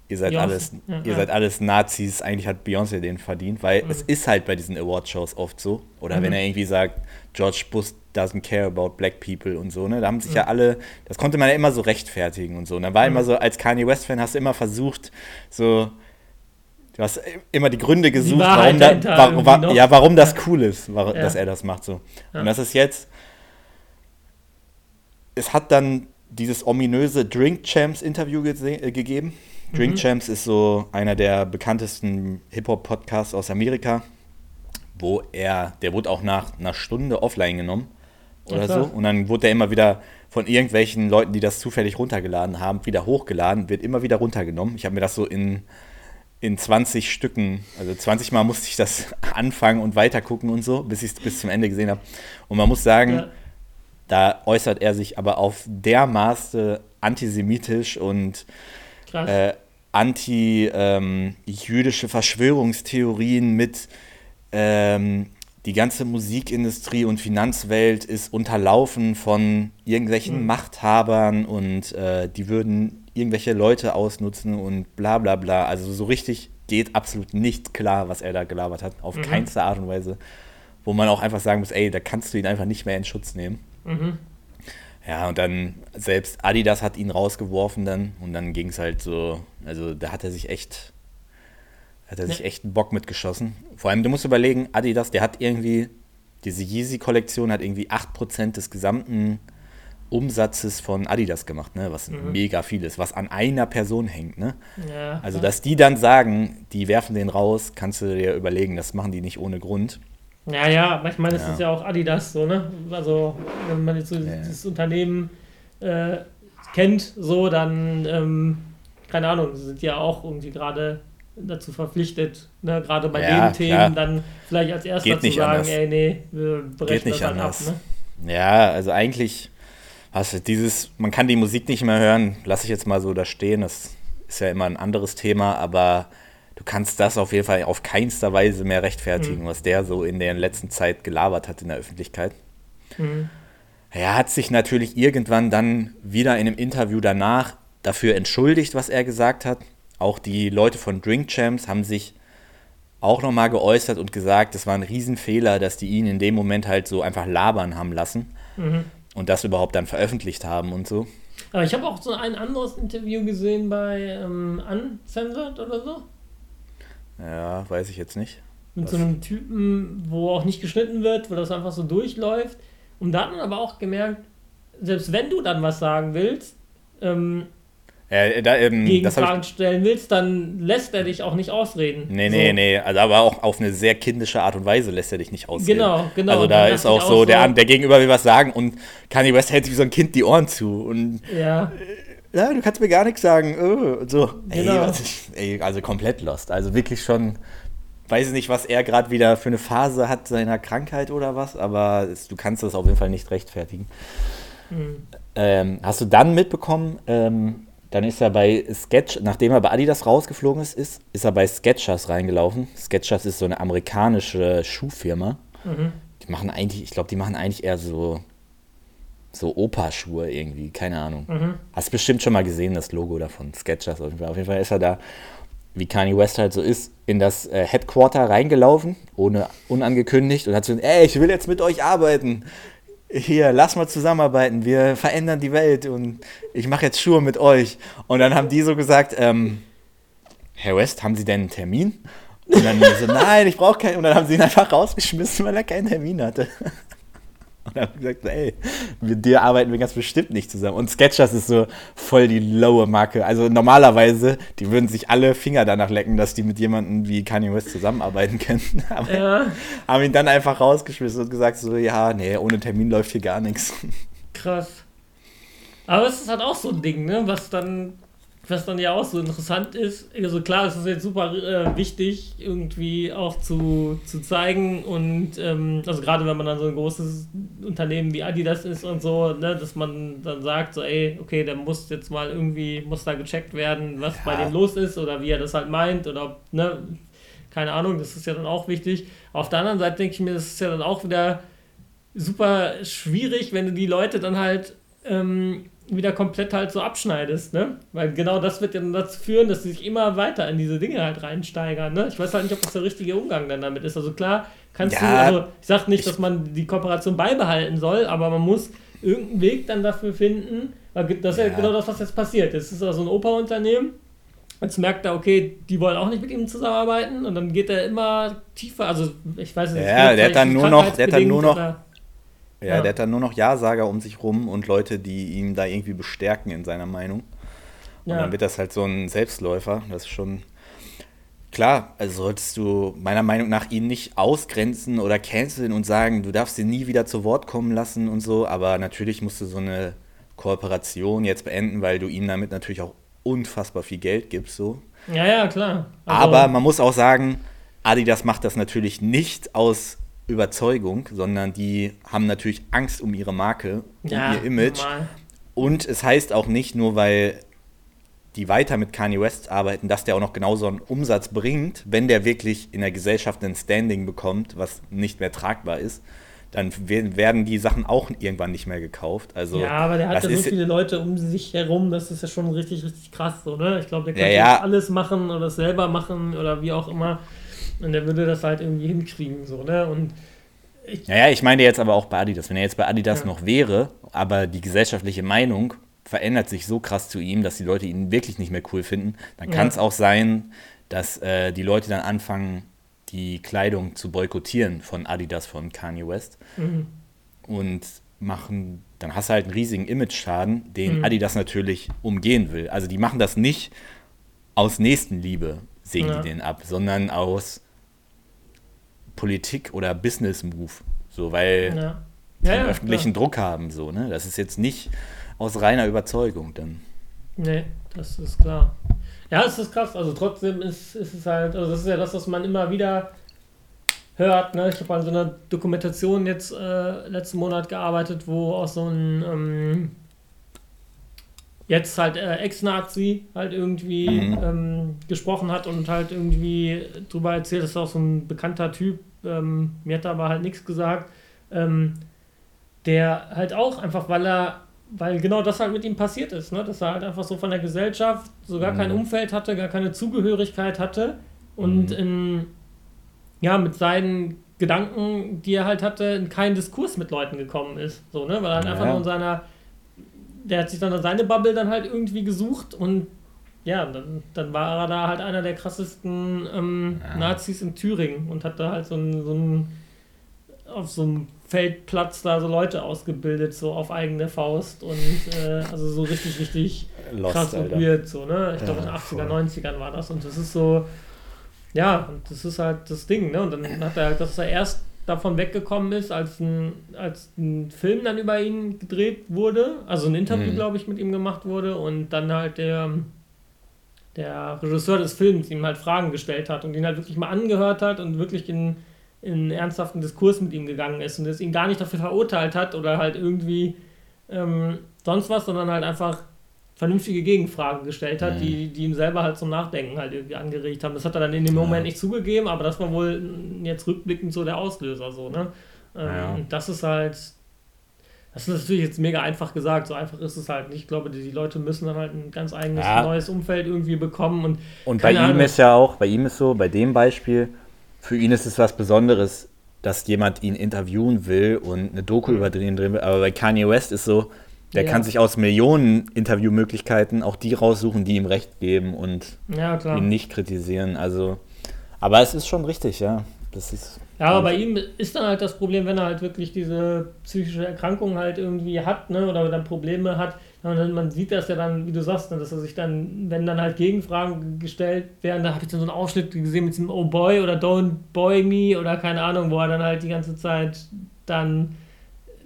ihr seid alles, ja, ihr ja. seid alles Nazis, eigentlich hat Beyoncé den verdient, weil mhm. es ist halt bei diesen Award-Shows oft so. Oder mhm. wenn er irgendwie sagt, George Bush doesn't care about black people und so, ne? Da haben sich mhm. ja alle, das konnte man ja immer so rechtfertigen und so. Und da war mhm. immer so, als Kanye West-Fan hast du immer versucht, so, du hast immer die Gründe gesucht, die warum, da, warum, war, ja, warum das cool ist, war, ja. dass er das macht so. Ja. Und das ist jetzt, es hat dann dieses ominöse Drink Champs Interview äh, gegeben. Drink mhm. Champs ist so einer der bekanntesten Hip-Hop-Podcasts aus Amerika wo er, der wurde auch nach einer Stunde offline genommen oder so. Und dann wurde er immer wieder von irgendwelchen Leuten, die das zufällig runtergeladen haben, wieder hochgeladen, wird immer wieder runtergenommen. Ich habe mir das so in, in 20 Stücken, also 20 Mal musste ich das anfangen und weitergucken und so, bis ich es bis zum Ende gesehen habe. Und man muss sagen, ja. da äußert er sich aber auf dermaßen antisemitisch und äh, anti-jüdische ähm, Verschwörungstheorien mit ähm, die ganze Musikindustrie und Finanzwelt ist unterlaufen von irgendwelchen mhm. Machthabern und äh, die würden irgendwelche Leute ausnutzen und bla bla bla. Also so richtig geht absolut nicht klar, was er da gelabert hat, auf mhm. keinste Art und Weise. Wo man auch einfach sagen muss, ey, da kannst du ihn einfach nicht mehr in Schutz nehmen. Mhm. Ja, und dann selbst Adidas hat ihn rausgeworfen dann und dann ging es halt so, also da hat er sich echt hat er sich ja. echt einen Bock mitgeschossen. Vor allem, du musst überlegen, Adidas, der hat irgendwie, diese Yeezy-Kollektion hat irgendwie 8% des gesamten Umsatzes von Adidas gemacht, ne? was mhm. mega viel ist, was an einer Person hängt. Ne? Ja, also, dass die dann sagen, die werfen den raus, kannst du dir überlegen, das machen die nicht ohne Grund. Ja, ja, manchmal ist es ja auch Adidas so, ne? Also, wenn man jetzt so ja. dieses Unternehmen äh, kennt, so, dann, ähm, keine Ahnung, sind ja auch irgendwie gerade dazu verpflichtet, ne? gerade bei ja, den Themen klar. dann vielleicht als erster zu sagen, anders. ey, nee, wir brechen Geht nicht das anders. ab. Ne? Ja, also eigentlich, was dieses, man kann die Musik nicht mehr hören, lasse ich jetzt mal so da stehen, das ist ja immer ein anderes Thema, aber du kannst das auf jeden Fall auf keinster Weise mehr rechtfertigen, mhm. was der so in der letzten Zeit gelabert hat in der Öffentlichkeit. Mhm. Er hat sich natürlich irgendwann dann wieder in einem Interview danach dafür entschuldigt, was er gesagt hat. Auch die Leute von Drink Champs haben sich auch nochmal geäußert und gesagt, es war ein Riesenfehler, dass die ihn in dem Moment halt so einfach labern haben lassen mhm. und das überhaupt dann veröffentlicht haben und so. Aber ich habe auch so ein anderes Interview gesehen bei ähm, Uncensored oder so. Ja, weiß ich jetzt nicht. Mit Was? so einem Typen, wo auch nicht geschnitten wird, wo das einfach so durchläuft. Und da hat man aber auch gemerkt, selbst wenn du dann was sagen willst, ähm, äh, da, ähm, Gegenfragen stellen willst, dann lässt er dich auch nicht ausreden. Nee, nee, so. nee. Also aber auch auf eine sehr kindische Art und Weise lässt er dich nicht ausreden. Genau, genau. Also da ist auch so, der, der Gegenüber will was sagen und Kanye West hält sich wie so ein Kind die Ohren zu. Und ja. Äh, ja, du kannst mir gar nichts sagen. Und so. Genau. Ey, ey, also komplett lost. Also wirklich schon, weiß ich nicht, was er gerade wieder für eine Phase hat seiner Krankheit oder was, aber es, du kannst das auf jeden Fall nicht rechtfertigen. Mhm. ähm, hast du dann mitbekommen, ähm, dann ist er bei Sketch, nachdem er bei Adidas rausgeflogen ist, ist, ist er bei Sketchers reingelaufen. Sketchers ist so eine amerikanische Schuhfirma. Mhm. Die machen eigentlich, ich glaube, die machen eigentlich eher so, so Opa-Schuhe irgendwie, keine Ahnung. Mhm. Hast bestimmt schon mal gesehen, das Logo davon, Sketchers auf jeden Fall. Auf jeden Fall ist er da, wie Kanye West halt so ist, in das äh, Headquarter reingelaufen, ohne unangekündigt und hat so, ey, ich will jetzt mit euch arbeiten hier, lass mal zusammenarbeiten, wir verändern die Welt und ich mache jetzt Schuhe mit euch. Und dann haben die so gesagt, ähm, Herr West, haben Sie denn einen Termin? Und dann so, nein, ich brauche keinen. Und dann haben sie ihn einfach rausgeschmissen, weil er keinen Termin hatte. Und haben gesagt, ey, mit dir arbeiten wir ganz bestimmt nicht zusammen. Und Sketchers ist so voll die lowe Marke. Also normalerweise, die würden sich alle Finger danach lecken, dass die mit jemandem wie Kanye West zusammenarbeiten könnten. Aber ja. haben ihn dann einfach rausgeschmissen und gesagt so, ja, nee, ohne Termin läuft hier gar nichts. Krass. Aber es ist halt auch so ein Ding, ne, was dann was dann ja auch so interessant ist, also klar, es ist jetzt super äh, wichtig, irgendwie auch zu, zu zeigen und ähm, also gerade wenn man dann so ein großes Unternehmen wie Adidas ist und so, ne, dass man dann sagt, so ey, okay, der muss jetzt mal irgendwie, muss da gecheckt werden, was ja. bei dem los ist oder wie er das halt meint oder, ne, keine Ahnung, das ist ja dann auch wichtig. Auf der anderen Seite denke ich mir, das ist ja dann auch wieder super schwierig, wenn du die Leute dann halt ähm, wieder komplett halt so abschneidest, ne? Weil genau das wird ja dann dazu führen, dass sie sich immer weiter in diese Dinge halt reinsteigern, ne? Ich weiß halt nicht, ob das der richtige Umgang dann damit ist. Also klar, kannst ja, du, also ich sag nicht, dass man die Kooperation beibehalten soll, aber man muss irgendeinen Weg dann dafür finden, weil das ist ja, ja genau das, was jetzt passiert. Es ist also ein Opa-Unternehmen, Jetzt merkt er, okay, die wollen auch nicht mit ihm zusammenarbeiten und dann geht er immer tiefer. Also ich weiß nicht. Ja, der hat dann nur noch, der hat dann nur noch, ja, ja, der hat dann nur noch Ja-Sager um sich rum und Leute, die ihn da irgendwie bestärken in seiner Meinung. Und ja. dann wird das halt so ein Selbstläufer. Das ist schon klar. Also solltest du meiner Meinung nach ihn nicht ausgrenzen oder canceln und sagen, du darfst ihn nie wieder zu Wort kommen lassen und so. Aber natürlich musst du so eine Kooperation jetzt beenden, weil du ihm damit natürlich auch unfassbar viel Geld gibst. So. Ja, ja, klar. Also Aber man muss auch sagen, Adidas macht das natürlich nicht aus Überzeugung, sondern die haben natürlich Angst um ihre Marke, um ja, ihr Image. Normal. Und es heißt auch nicht nur, weil die weiter mit Kanye West arbeiten, dass der auch noch genauso einen Umsatz bringt, wenn der wirklich in der Gesellschaft ein Standing bekommt, was nicht mehr tragbar ist, dann werden die Sachen auch irgendwann nicht mehr gekauft. Also, ja, aber der hat ja so viele Leute um sich herum, das ist ja schon richtig, richtig krass so, ne? Ich glaube, der kann ja, ja. alles machen oder selber machen oder wie auch immer. Und der würde das halt irgendwie hinkriegen, so, ne? Und ich naja, ich meine jetzt aber auch bei Adidas. Wenn er jetzt bei Adidas ja. noch wäre, aber die gesellschaftliche Meinung verändert sich so krass zu ihm, dass die Leute ihn wirklich nicht mehr cool finden, dann kann es auch sein, dass äh, die Leute dann anfangen, die Kleidung zu boykottieren von Adidas, von Kanye West. Mhm. Und machen, dann hast du halt einen riesigen Image-Schaden, den mhm. Adidas natürlich umgehen will. Also die machen das nicht aus Nächstenliebe, sägen ja. die den ab, sondern aus Politik- oder Business-Move. So, weil ja. die ja, öffentlichen klar. Druck haben. So, ne? Das ist jetzt nicht aus reiner Überzeugung dann. Nee, das ist klar. Ja, es ist krass. Also trotzdem ist, ist es halt, also das ist ja das, was man immer wieder hört. Ne? Ich habe an so einer Dokumentation jetzt äh, letzten Monat gearbeitet, wo auch so ein ähm, jetzt halt äh, Ex-Nazi halt irgendwie mhm. ähm, gesprochen hat und halt irgendwie drüber erzählt, das ist auch so ein bekannter Typ, ähm, mir hat er aber halt nichts gesagt, ähm, der halt auch einfach, weil er, weil genau das halt mit ihm passiert ist, ne? dass er halt einfach so von der Gesellschaft so gar mhm. kein Umfeld hatte, gar keine Zugehörigkeit hatte und mhm. in, ja, mit seinen Gedanken, die er halt hatte, in keinen Diskurs mit Leuten gekommen ist, so, ne? weil er halt ja. einfach nur in seiner der hat sich dann seine Bubble dann halt irgendwie gesucht und ja, dann, dann war er da halt einer der krassesten ähm, ja. Nazis in Thüringen und hat da halt so ein, so ein auf so einem Feldplatz da so Leute ausgebildet, so auf eigene Faust und äh, also so richtig, richtig Lost, krass weird, so, ne? Ich glaube in den 80er, 90ern war das und das ist so, ja, und das ist halt das Ding, ne? Und dann hat er halt, dass er erst davon weggekommen ist, als ein, als ein Film dann über ihn gedreht wurde, also ein Interview, mhm. glaube ich, mit ihm gemacht wurde und dann halt der, der Regisseur des Films ihm halt Fragen gestellt hat und ihn halt wirklich mal angehört hat und wirklich in, in ernsthaften Diskurs mit ihm gegangen ist und es ihn gar nicht dafür verurteilt hat oder halt irgendwie äh, ähm, sonst was, sondern halt einfach vernünftige Gegenfragen gestellt hat, mhm. die, die ihm selber halt zum Nachdenken halt irgendwie angeregt haben. Das hat er dann in dem Moment ja. nicht zugegeben, aber das war wohl jetzt rückblickend so der Auslöser so, ne? Ähm, ja. Und das ist halt, das ist natürlich jetzt mega einfach gesagt, so einfach ist es halt nicht. Ich glaube, die, die Leute müssen dann halt ein ganz eigenes ja. neues Umfeld irgendwie bekommen. Und, und bei ihm ist ja auch, bei ihm ist so, bei dem Beispiel, für ihn ist es was Besonderes, dass jemand ihn interviewen will und eine Doku mhm. über den drin will. Aber bei Kanye West ist so, der ja. kann sich aus Millionen Interviewmöglichkeiten auch die raussuchen, die ihm recht geben und ja, ihn nicht kritisieren. Also, aber es ist schon richtig, ja. Das ist ja, aber bei ihm ist dann halt das Problem, wenn er halt wirklich diese psychische Erkrankung halt irgendwie hat, ne, oder dann Probleme hat, dann, man sieht das ja dann, wie du sagst, ne, dass er sich dann, wenn dann halt Gegenfragen gestellt werden, da habe ich dann so einen Ausschnitt gesehen mit diesem Oh Boy oder Don't Boy Me oder keine Ahnung, wo er dann halt die ganze Zeit dann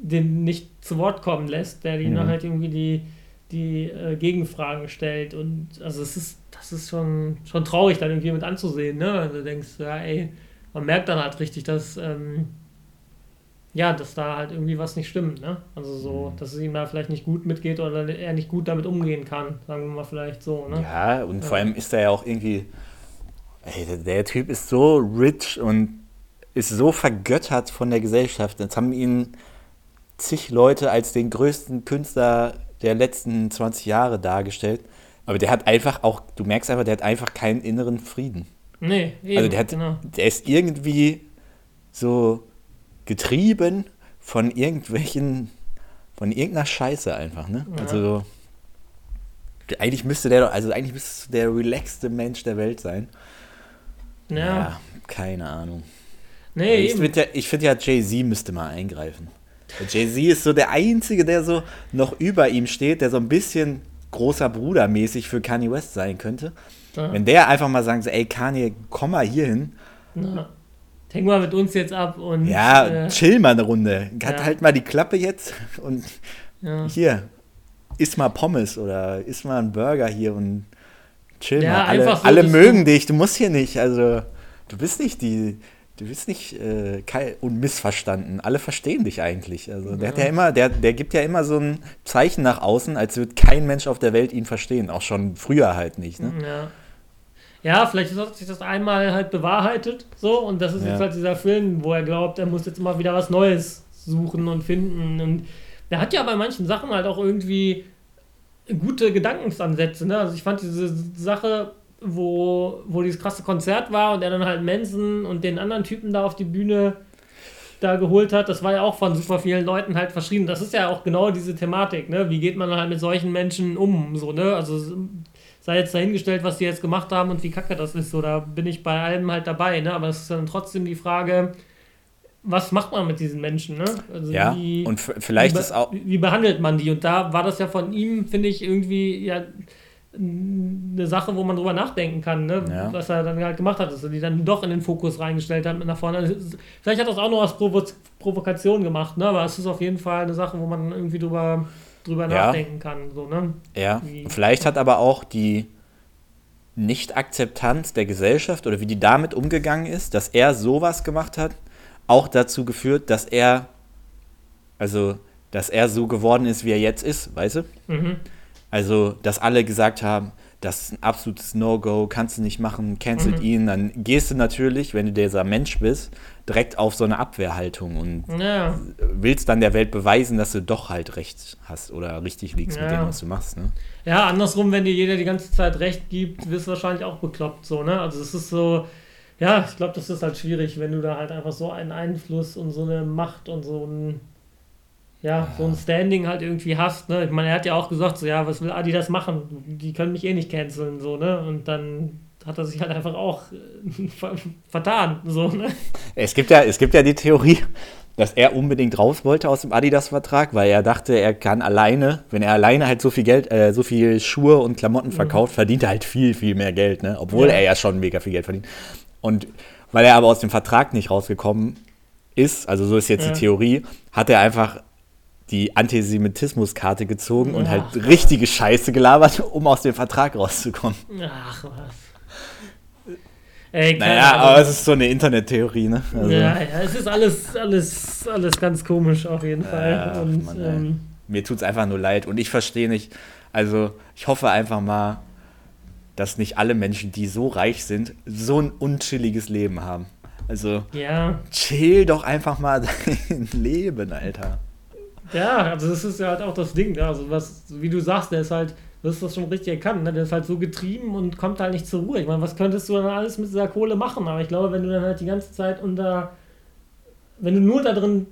den nicht zu Wort kommen lässt, der ihn mhm. halt irgendwie die, die äh, Gegenfragen stellt und also es ist, das ist schon, schon traurig dann irgendwie mit anzusehen, ne, also du denkst, ja ey, man merkt dann halt richtig, dass, ähm, ja, dass da halt irgendwie was nicht stimmt, ne? Also so, mhm. dass es ihm da vielleicht nicht gut mitgeht oder er nicht gut damit umgehen kann, sagen wir mal vielleicht so, ne? Ja, und ja. vor allem ist er ja auch irgendwie, ey, der, der, Typ ist so rich und ist so vergöttert von der Gesellschaft. Jetzt haben ihn zig Leute als den größten Künstler der letzten 20 Jahre dargestellt. Aber der hat einfach auch, du merkst einfach, der hat einfach keinen inneren Frieden. Nee, eben, Also der, hat, genau. der ist irgendwie so getrieben von irgendwelchen, von irgendeiner Scheiße einfach, ne? Ja. Also eigentlich müsste der doch, also eigentlich müsste der relaxte Mensch der Welt sein. Ja. ja keine Ahnung. Nee, ich finde ja, find ja Jay-Z müsste mal eingreifen. Jay-Z ist so der Einzige, der so noch über ihm steht, der so ein bisschen großer Bruder mäßig für Kanye West sein könnte. Ja. Wenn der einfach mal sagt, ey Kanye, komm mal hier hin. Ja. Häng mal mit uns jetzt ab und. Ja, äh, chill mal eine Runde. Ja. Halt mal die Klappe jetzt und hier, iss mal Pommes oder iss mal einen Burger hier und chill mal. Alle, so, alle mögen dich, du musst hier nicht, also du bist nicht die. Du bist nicht äh, unmissverstanden. Alle verstehen dich eigentlich. Also der hat ja immer, der, der gibt ja immer so ein Zeichen nach außen, als würde kein Mensch auf der Welt ihn verstehen. Auch schon früher halt nicht. Ne? Ja. Ja, vielleicht hat sich das einmal halt bewahrheitet, so, und das ist ja. jetzt halt dieser Film, wo er glaubt, er muss jetzt immer wieder was Neues suchen und finden. Und er hat ja bei manchen Sachen halt auch irgendwie gute Gedankensansätze, ne? Also ich fand diese Sache, wo, wo dieses krasse Konzert war und er dann halt Manson und den anderen Typen da auf die Bühne da geholt hat, das war ja auch von super vielen Leuten halt verschrieben. Das ist ja auch genau diese Thematik, ne? Wie geht man halt mit solchen Menschen um, so, ne? Also sei jetzt dahingestellt, was die jetzt gemacht haben und wie kacke das ist. So, da bin ich bei allem halt dabei, ne? Aber es ist dann trotzdem die Frage, was macht man mit diesen Menschen, ne? Also ja, wie, und vielleicht wie, ist auch. Wie behandelt man die? Und da war das ja von ihm, finde ich, irgendwie ja eine Sache, wo man drüber nachdenken kann, ne? Ja. was er dann halt gemacht hat, dass er die dann doch in den Fokus reingestellt hat mit nach vorne. Also, vielleicht hat das auch noch als Provo Provokation gemacht, ne? aber es ist auf jeden Fall eine Sache, wo man irgendwie drüber drüber ja. nachdenken kann. So, ne? Ja, wie, vielleicht hat aber auch die Nicht-Akzeptanz der Gesellschaft oder wie die damit umgegangen ist, dass er sowas gemacht hat, auch dazu geführt, dass er, also, dass er so geworden ist, wie er jetzt ist, weißt du? Mhm. Also, dass alle gesagt haben, das ist ein absolutes No-Go, kannst du nicht machen, cancelt mhm. ihn, dann gehst du natürlich, wenn du dieser Mensch bist, direkt auf so eine Abwehrhaltung und ja. willst dann der Welt beweisen, dass du doch halt recht hast oder richtig liegst ja. mit dem, was du machst. Ne? Ja, andersrum, wenn dir jeder die ganze Zeit recht gibt, wirst du wahrscheinlich auch bekloppt. So, ne? Also es ist so, ja, ich glaube, das ist halt schwierig, wenn du da halt einfach so einen Einfluss und so eine Macht und so ein, ja, ja. so ein Standing halt irgendwie hast. Ne? Ich meine, er hat ja auch gesagt, so, ja, was will Adi das machen? Die können mich eh nicht canceln, so, ne? Und dann hat er sich halt einfach auch äh, vertan. So, ne? es, gibt ja, es gibt ja die Theorie, dass er unbedingt raus wollte aus dem Adidas-Vertrag, weil er dachte, er kann alleine, wenn er alleine halt so viel Geld, äh, so viel Schuhe und Klamotten verkauft, mhm. verdient er halt viel, viel mehr Geld, ne? Obwohl ja. er ja schon mega viel Geld verdient. Und weil er aber aus dem Vertrag nicht rausgekommen ist, also so ist jetzt ja. die Theorie, hat er einfach die Antisemitismuskarte gezogen Ach, und halt richtige Scheiße gelabert, um aus dem Vertrag rauszukommen. Ach was. Ey, naja, Ahnung. aber es ist so eine Internettheorie, ne? Also. Ja, ja, es ist alles, alles, alles ganz komisch auf jeden Fall. Ja, Und Mann, ähm, mir tut es einfach nur leid. Und ich verstehe nicht, also ich hoffe einfach mal, dass nicht alle Menschen, die so reich sind, so ein unchilliges Leben haben. Also ja. chill doch einfach mal dein Leben, Alter. Ja, also das ist ja halt auch das Ding. Ne? Also was, wie du sagst, der ist halt, du hast das schon richtig erkannt, ne? der ist halt so getrieben und kommt halt nicht zur Ruhe. Ich meine, was könntest du dann alles mit dieser Kohle machen? Aber ich glaube, wenn du dann halt die ganze Zeit unter, wenn du nur da drin,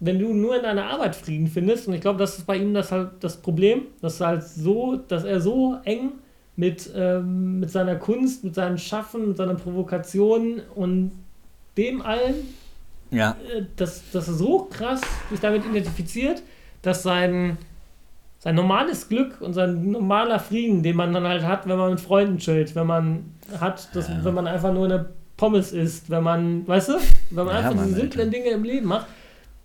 wenn du nur in deiner Arbeit Frieden findest, und ich glaube, das ist bei ihm das halt das Problem, dass er halt so, dass er so eng mit, ähm, mit seiner Kunst, mit seinem Schaffen, mit seiner Provokation und dem allen, ja. Äh, dass, dass er so krass sich damit identifiziert, dass sein, sein normales Glück und sein normaler Frieden, den man dann halt hat, wenn man mit Freunden chillt, wenn man hat, dass, ja. wenn man einfach nur eine Pommes isst, wenn man, weißt du, wenn man ja, einfach diese simplen Dinge im Leben macht,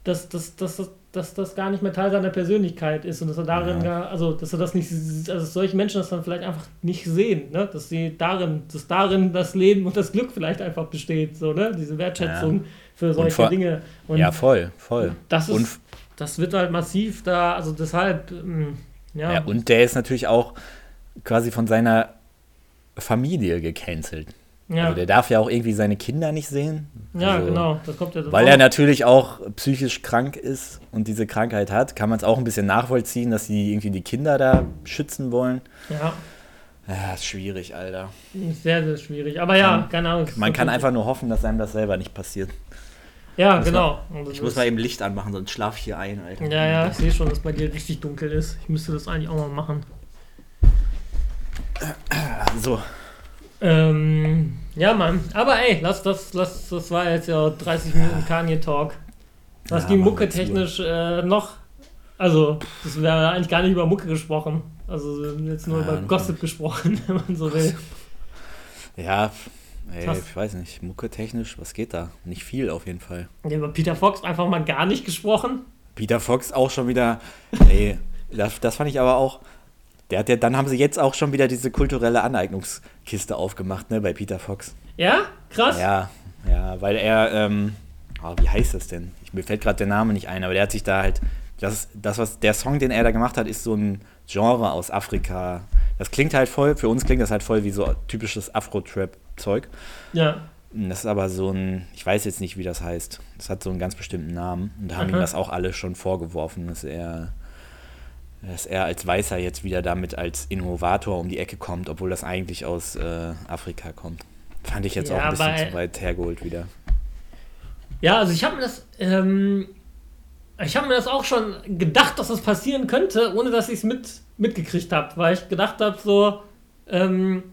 dass, dass, dass, dass, dass das gar nicht mehr Teil seiner Persönlichkeit ist und dass er darin ja. gar, also dass er das nicht, also solche Menschen das dann vielleicht einfach nicht sehen, ne? dass sie darin, dass darin das Leben und das Glück vielleicht einfach besteht, so, ne? Diese Wertschätzung ja. Für solche vor, Dinge. Und ja, voll, voll. Das ist, und, das wird halt massiv da, also deshalb, ähm, ja. ja. Und der ist natürlich auch quasi von seiner Familie gecancelt. Ja. Also der darf ja auch irgendwie seine Kinder nicht sehen. Ja, also, genau. Das kommt ja weil er natürlich auch psychisch krank ist und diese Krankheit hat, kann man es auch ein bisschen nachvollziehen, dass sie irgendwie die Kinder da schützen wollen. Ja. Ja, ist schwierig, Alter. Sehr, sehr schwierig. Aber ja, keine Ahnung. Man kann einfach nur hoffen, dass einem das selber nicht passiert. Ja, muss genau. Mal, ich muss mal eben Licht anmachen, sonst schlaf ich hier ein, Alter. Ja, ja, ich sehe schon, dass bei dir richtig dunkel ist. Ich müsste das eigentlich auch mal machen. So. Ähm, ja, Mann. Aber ey, lass das, lass, das war jetzt ja 30 Minuten Kanye Talk. Was ja, die Mucke technisch äh, noch. Also, das wäre eigentlich gar nicht über Mucke gesprochen. Also jetzt nur ja, über Gossip gesprochen, wenn man so will. Ja, ey, ich weiß nicht. Mucke technisch, was geht da? Nicht viel auf jeden Fall. Ja, über Peter Fox einfach mal gar nicht gesprochen. Peter Fox auch schon wieder. Ey, das, das fand ich aber auch der hat ja, dann haben sie jetzt auch schon wieder diese kulturelle Aneignungskiste aufgemacht, ne, bei Peter Fox. Ja? Krass. Ja, ja, weil er, ähm, oh, wie heißt das denn? Ich, mir fällt gerade der Name nicht ein, aber der hat sich da halt, das, das, was, der Song, den er da gemacht hat, ist so ein Genre aus Afrika. Das klingt halt voll, für uns klingt das halt voll wie so typisches Afro-Trap-Zeug. Ja. Das ist aber so ein, ich weiß jetzt nicht, wie das heißt. Das hat so einen ganz bestimmten Namen. Und da haben Aha. ihm das auch alle schon vorgeworfen, dass er dass er als Weißer jetzt wieder damit als Innovator um die Ecke kommt, obwohl das eigentlich aus äh, Afrika kommt. Fand ich jetzt ja, auch ein bisschen zu weit hergeholt wieder. Ja, also ich habe mir das, ähm, ich habe mir das auch schon gedacht, dass das passieren könnte, ohne dass ich es mit, mitgekriegt habe, weil ich gedacht habe, so, ähm,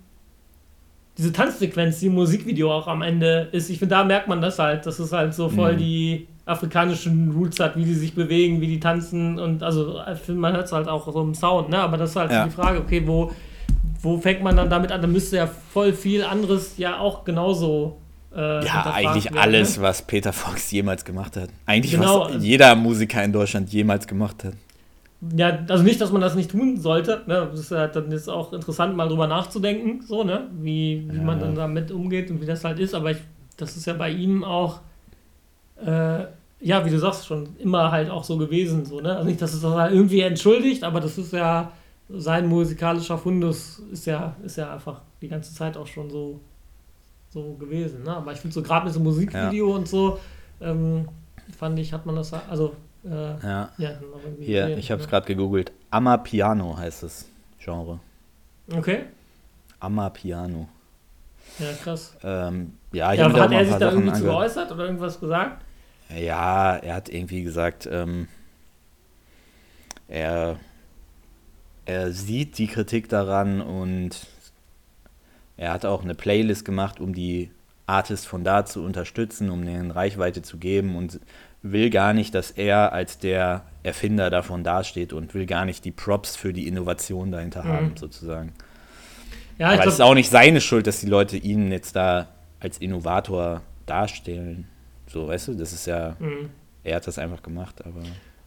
diese Tanzsequenz, die im Musikvideo auch am Ende ist, ich finde, da merkt man das halt, das ist halt so voll mhm. die afrikanischen Roots hat, wie die sich bewegen, wie die tanzen und also man hört es halt auch so im Sound, ne? Aber das ist halt ja. die Frage, okay, wo, wo fängt man dann damit an? Da müsste ja voll viel anderes ja auch genauso. Äh, ja, eigentlich werden, alles, ne? was Peter Fox jemals gemacht hat. Eigentlich genau. was jeder Musiker in Deutschland jemals gemacht hat. Ja, also nicht, dass man das nicht tun sollte. Ne? Das ist ja dann jetzt auch interessant, mal drüber nachzudenken, so, ne? Wie, wie ja. man dann damit umgeht und wie das halt ist. Aber ich, das ist ja bei ihm auch äh, ja, wie du sagst, schon immer halt auch so gewesen. So, ne? Also nicht, dass es das halt irgendwie entschuldigt, aber das ist ja sein musikalischer Fundus ist ja, ist ja einfach die ganze Zeit auch schon so, so gewesen. Ne? Aber ich finde so gerade mit so Musikvideo ja. und so, ähm, fand ich, hat man das, also äh, ja. ja Hier, gesehen, ich habe es ne? gerade gegoogelt. Amapiano heißt das Genre. Okay. Amapiano. Ja, krass. Ähm, ja, ja hat er sich da irgendwie zu geäußert oder irgendwas gesagt? Ja, er hat irgendwie gesagt, ähm, er, er sieht die Kritik daran und er hat auch eine Playlist gemacht, um die Artist von da zu unterstützen, um denen Reichweite zu geben und will gar nicht, dass er als der Erfinder davon dasteht und will gar nicht die Props für die Innovation dahinter mhm. haben, sozusagen. Ja, Aber es ist auch nicht seine Schuld, dass die Leute ihn jetzt da als Innovator darstellen. So, weißt du, das ist ja, mhm. er hat das einfach gemacht, aber.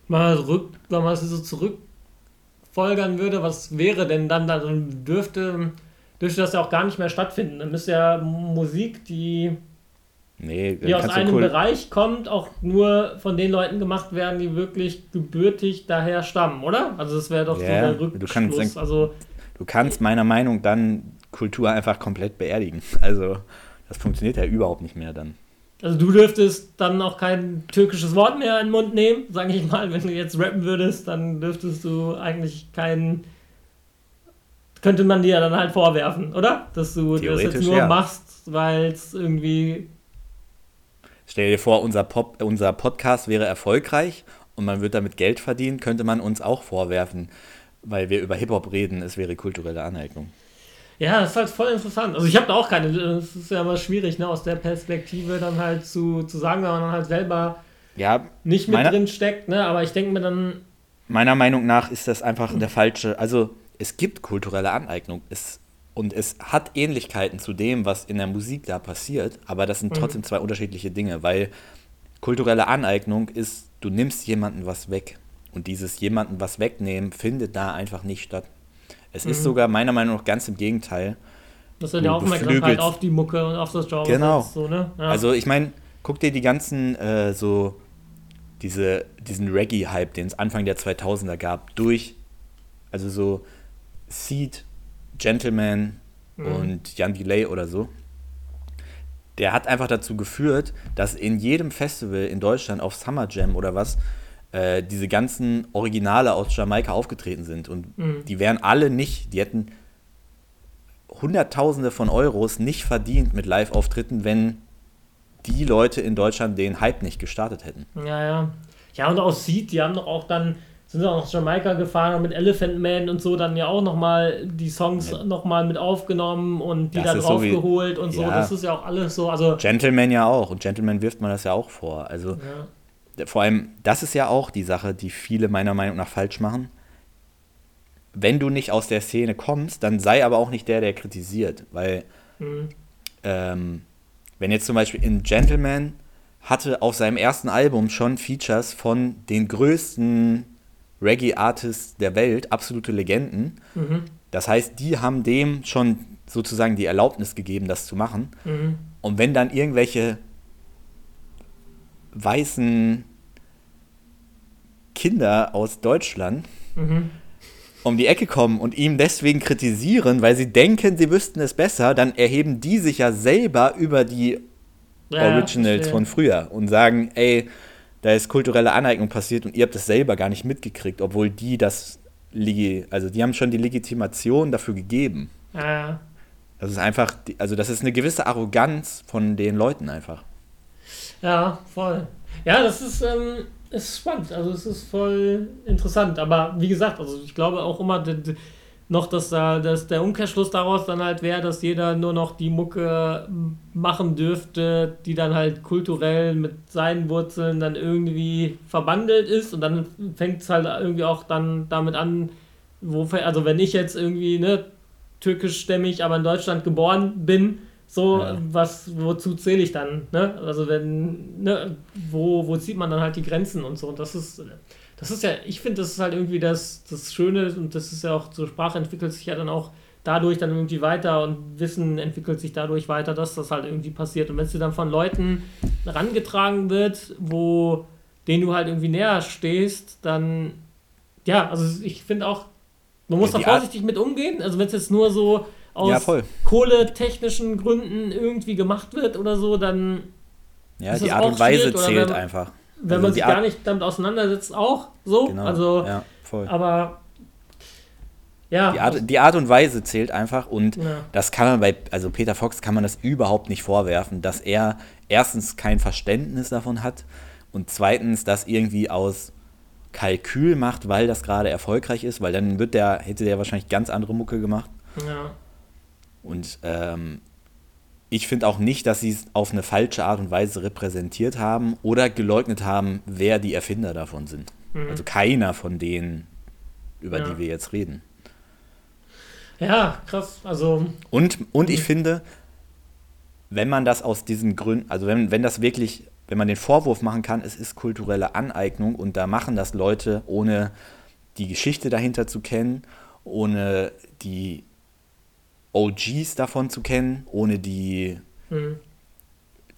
Mal rück, wenn man es so zurückfolgern würde, was wäre denn dann, dann dürfte, dürfte das ja auch gar nicht mehr stattfinden. Dann müsste ja Musik, die Nee, die aus einem cool Bereich kommt, auch nur von den Leuten gemacht werden, die wirklich gebürtig daher stammen, oder? Also das wäre doch yeah, so der Rückschluss. Du kannst, also, du kannst meiner Meinung dann Kultur einfach komplett beerdigen. Also das funktioniert ja überhaupt nicht mehr dann. Also du dürftest dann auch kein türkisches Wort mehr in den Mund nehmen, sage ich mal. Wenn du jetzt rappen würdest, dann dürftest du eigentlich kein... Könnte man dir dann halt vorwerfen, oder? Dass du das jetzt nur ja. machst, weil es irgendwie... Stell dir vor, unser, Pop, unser Podcast wäre erfolgreich und man würde damit Geld verdienen, könnte man uns auch vorwerfen, weil wir über Hip-Hop reden, es wäre kulturelle Aneignung. Ja, das ist halt voll interessant. Also ich habe da auch keine, es ist ja immer schwierig, ne, aus der Perspektive dann halt zu, zu sagen, wenn man halt selber ja, nicht mit meiner, drin steckt, ne? Aber ich denke mir dann. Meiner Meinung nach ist das einfach der falsche. Also es gibt kulturelle Aneignung. Es, und es hat Ähnlichkeiten zu dem, was in der Musik da passiert, aber das sind mhm. trotzdem zwei unterschiedliche Dinge, weil kulturelle Aneignung ist, du nimmst jemanden was weg. Und dieses jemanden was wegnehmen findet da einfach nicht statt. Es mhm. ist sogar meiner Meinung nach ganz im Gegenteil. Das ist ja Aufmerksamkeit auf die Mucke und auf das Genre. Genau. So, ne? ja. Also ich meine, guck dir die ganzen äh, so diese, diesen Reggae-Hype, den es Anfang der 2000er gab, durch, also so Seed, Gentleman mhm. und Jan Delay oder so. Der hat einfach dazu geführt, dass in jedem Festival in Deutschland auf Summer Jam oder was äh, diese ganzen Originale aus Jamaika aufgetreten sind. Und mhm. die wären alle nicht, die hätten Hunderttausende von Euros nicht verdient mit Live-Auftritten, wenn die Leute in Deutschland den Hype nicht gestartet hätten. Ja, ja. Ja, und auch Seed, die haben doch auch dann, sind auch nach Jamaika gefahren und mit Elephant Man und so dann ja auch nochmal die Songs ja. nochmal mit aufgenommen und die das dann draufgeholt so und so. Ja. Das ist ja auch alles so. Also Gentleman ja auch. Und Gentleman wirft man das ja auch vor. Also ja vor allem, das ist ja auch die Sache, die viele meiner Meinung nach falsch machen. Wenn du nicht aus der Szene kommst, dann sei aber auch nicht der, der kritisiert. Weil, mhm. ähm, wenn jetzt zum Beispiel in Gentleman hatte auf seinem ersten Album schon Features von den größten Reggae-Artists der Welt, absolute Legenden. Mhm. Das heißt, die haben dem schon sozusagen die Erlaubnis gegeben, das zu machen. Mhm. Und wenn dann irgendwelche weißen Kinder aus Deutschland mhm. um die Ecke kommen und ihm deswegen kritisieren, weil sie denken, sie wüssten es besser, dann erheben die sich ja selber über die ja, Originals von früher und sagen, ey, da ist kulturelle Aneignung passiert und ihr habt das selber gar nicht mitgekriegt, obwohl die das, also die haben schon die Legitimation dafür gegeben. Ja. Das ist einfach, also das ist eine gewisse Arroganz von den Leuten einfach. Ja, voll. Ja, das ist, ähm, ist spannend. Also es ist voll interessant. Aber wie gesagt, also ich glaube auch immer noch, dass da dass der Umkehrschluss daraus dann halt wäre, dass jeder nur noch die Mucke machen dürfte, die dann halt kulturell mit seinen Wurzeln dann irgendwie verbandelt ist. Und dann fängt es halt irgendwie auch dann damit an, wo, also wenn ich jetzt irgendwie ne, türkischstämmig, aber in Deutschland geboren bin, so, ja. was, wozu zähle ich dann? Ne? Also wenn, ne, wo, wo zieht man dann halt die Grenzen und so? Und das ist, das ist ja, ich finde, das ist halt irgendwie das, das Schöne und das ist ja auch, so Sprache entwickelt sich ja dann auch dadurch dann irgendwie weiter und Wissen entwickelt sich dadurch weiter, dass das halt irgendwie passiert. Und wenn es dir dann von Leuten herangetragen wird, wo denen du halt irgendwie näher stehst, dann ja, also ich finde auch, man muss ja, da vorsichtig Art mit umgehen. Also wenn es jetzt nur so aus ja, kohletechnischen Gründen irgendwie gemacht wird oder so, dann. Ja, die Art und Weise zählt einfach. Wenn also man sich gar nicht damit auseinandersetzt, auch so. Genau, also, ja, voll. Aber. Ja. Die Art, die Art und Weise zählt einfach und ja. das kann man bei, also Peter Fox kann man das überhaupt nicht vorwerfen, dass er erstens kein Verständnis davon hat und zweitens das irgendwie aus Kalkül macht, weil das gerade erfolgreich ist, weil dann wird der, hätte der wahrscheinlich ganz andere Mucke gemacht. Ja. Und ähm, ich finde auch nicht, dass sie es auf eine falsche Art und Weise repräsentiert haben oder geleugnet haben, wer die Erfinder davon sind. Mhm. Also keiner von denen, über ja. die wir jetzt reden. Ja, krass. Also. Und, und ich mhm. finde, wenn man das aus diesen Gründen, also wenn, wenn das wirklich, wenn man den Vorwurf machen kann, es ist kulturelle Aneignung und da machen das Leute, ohne die Geschichte dahinter zu kennen, ohne die OGs davon zu kennen, ohne die mhm.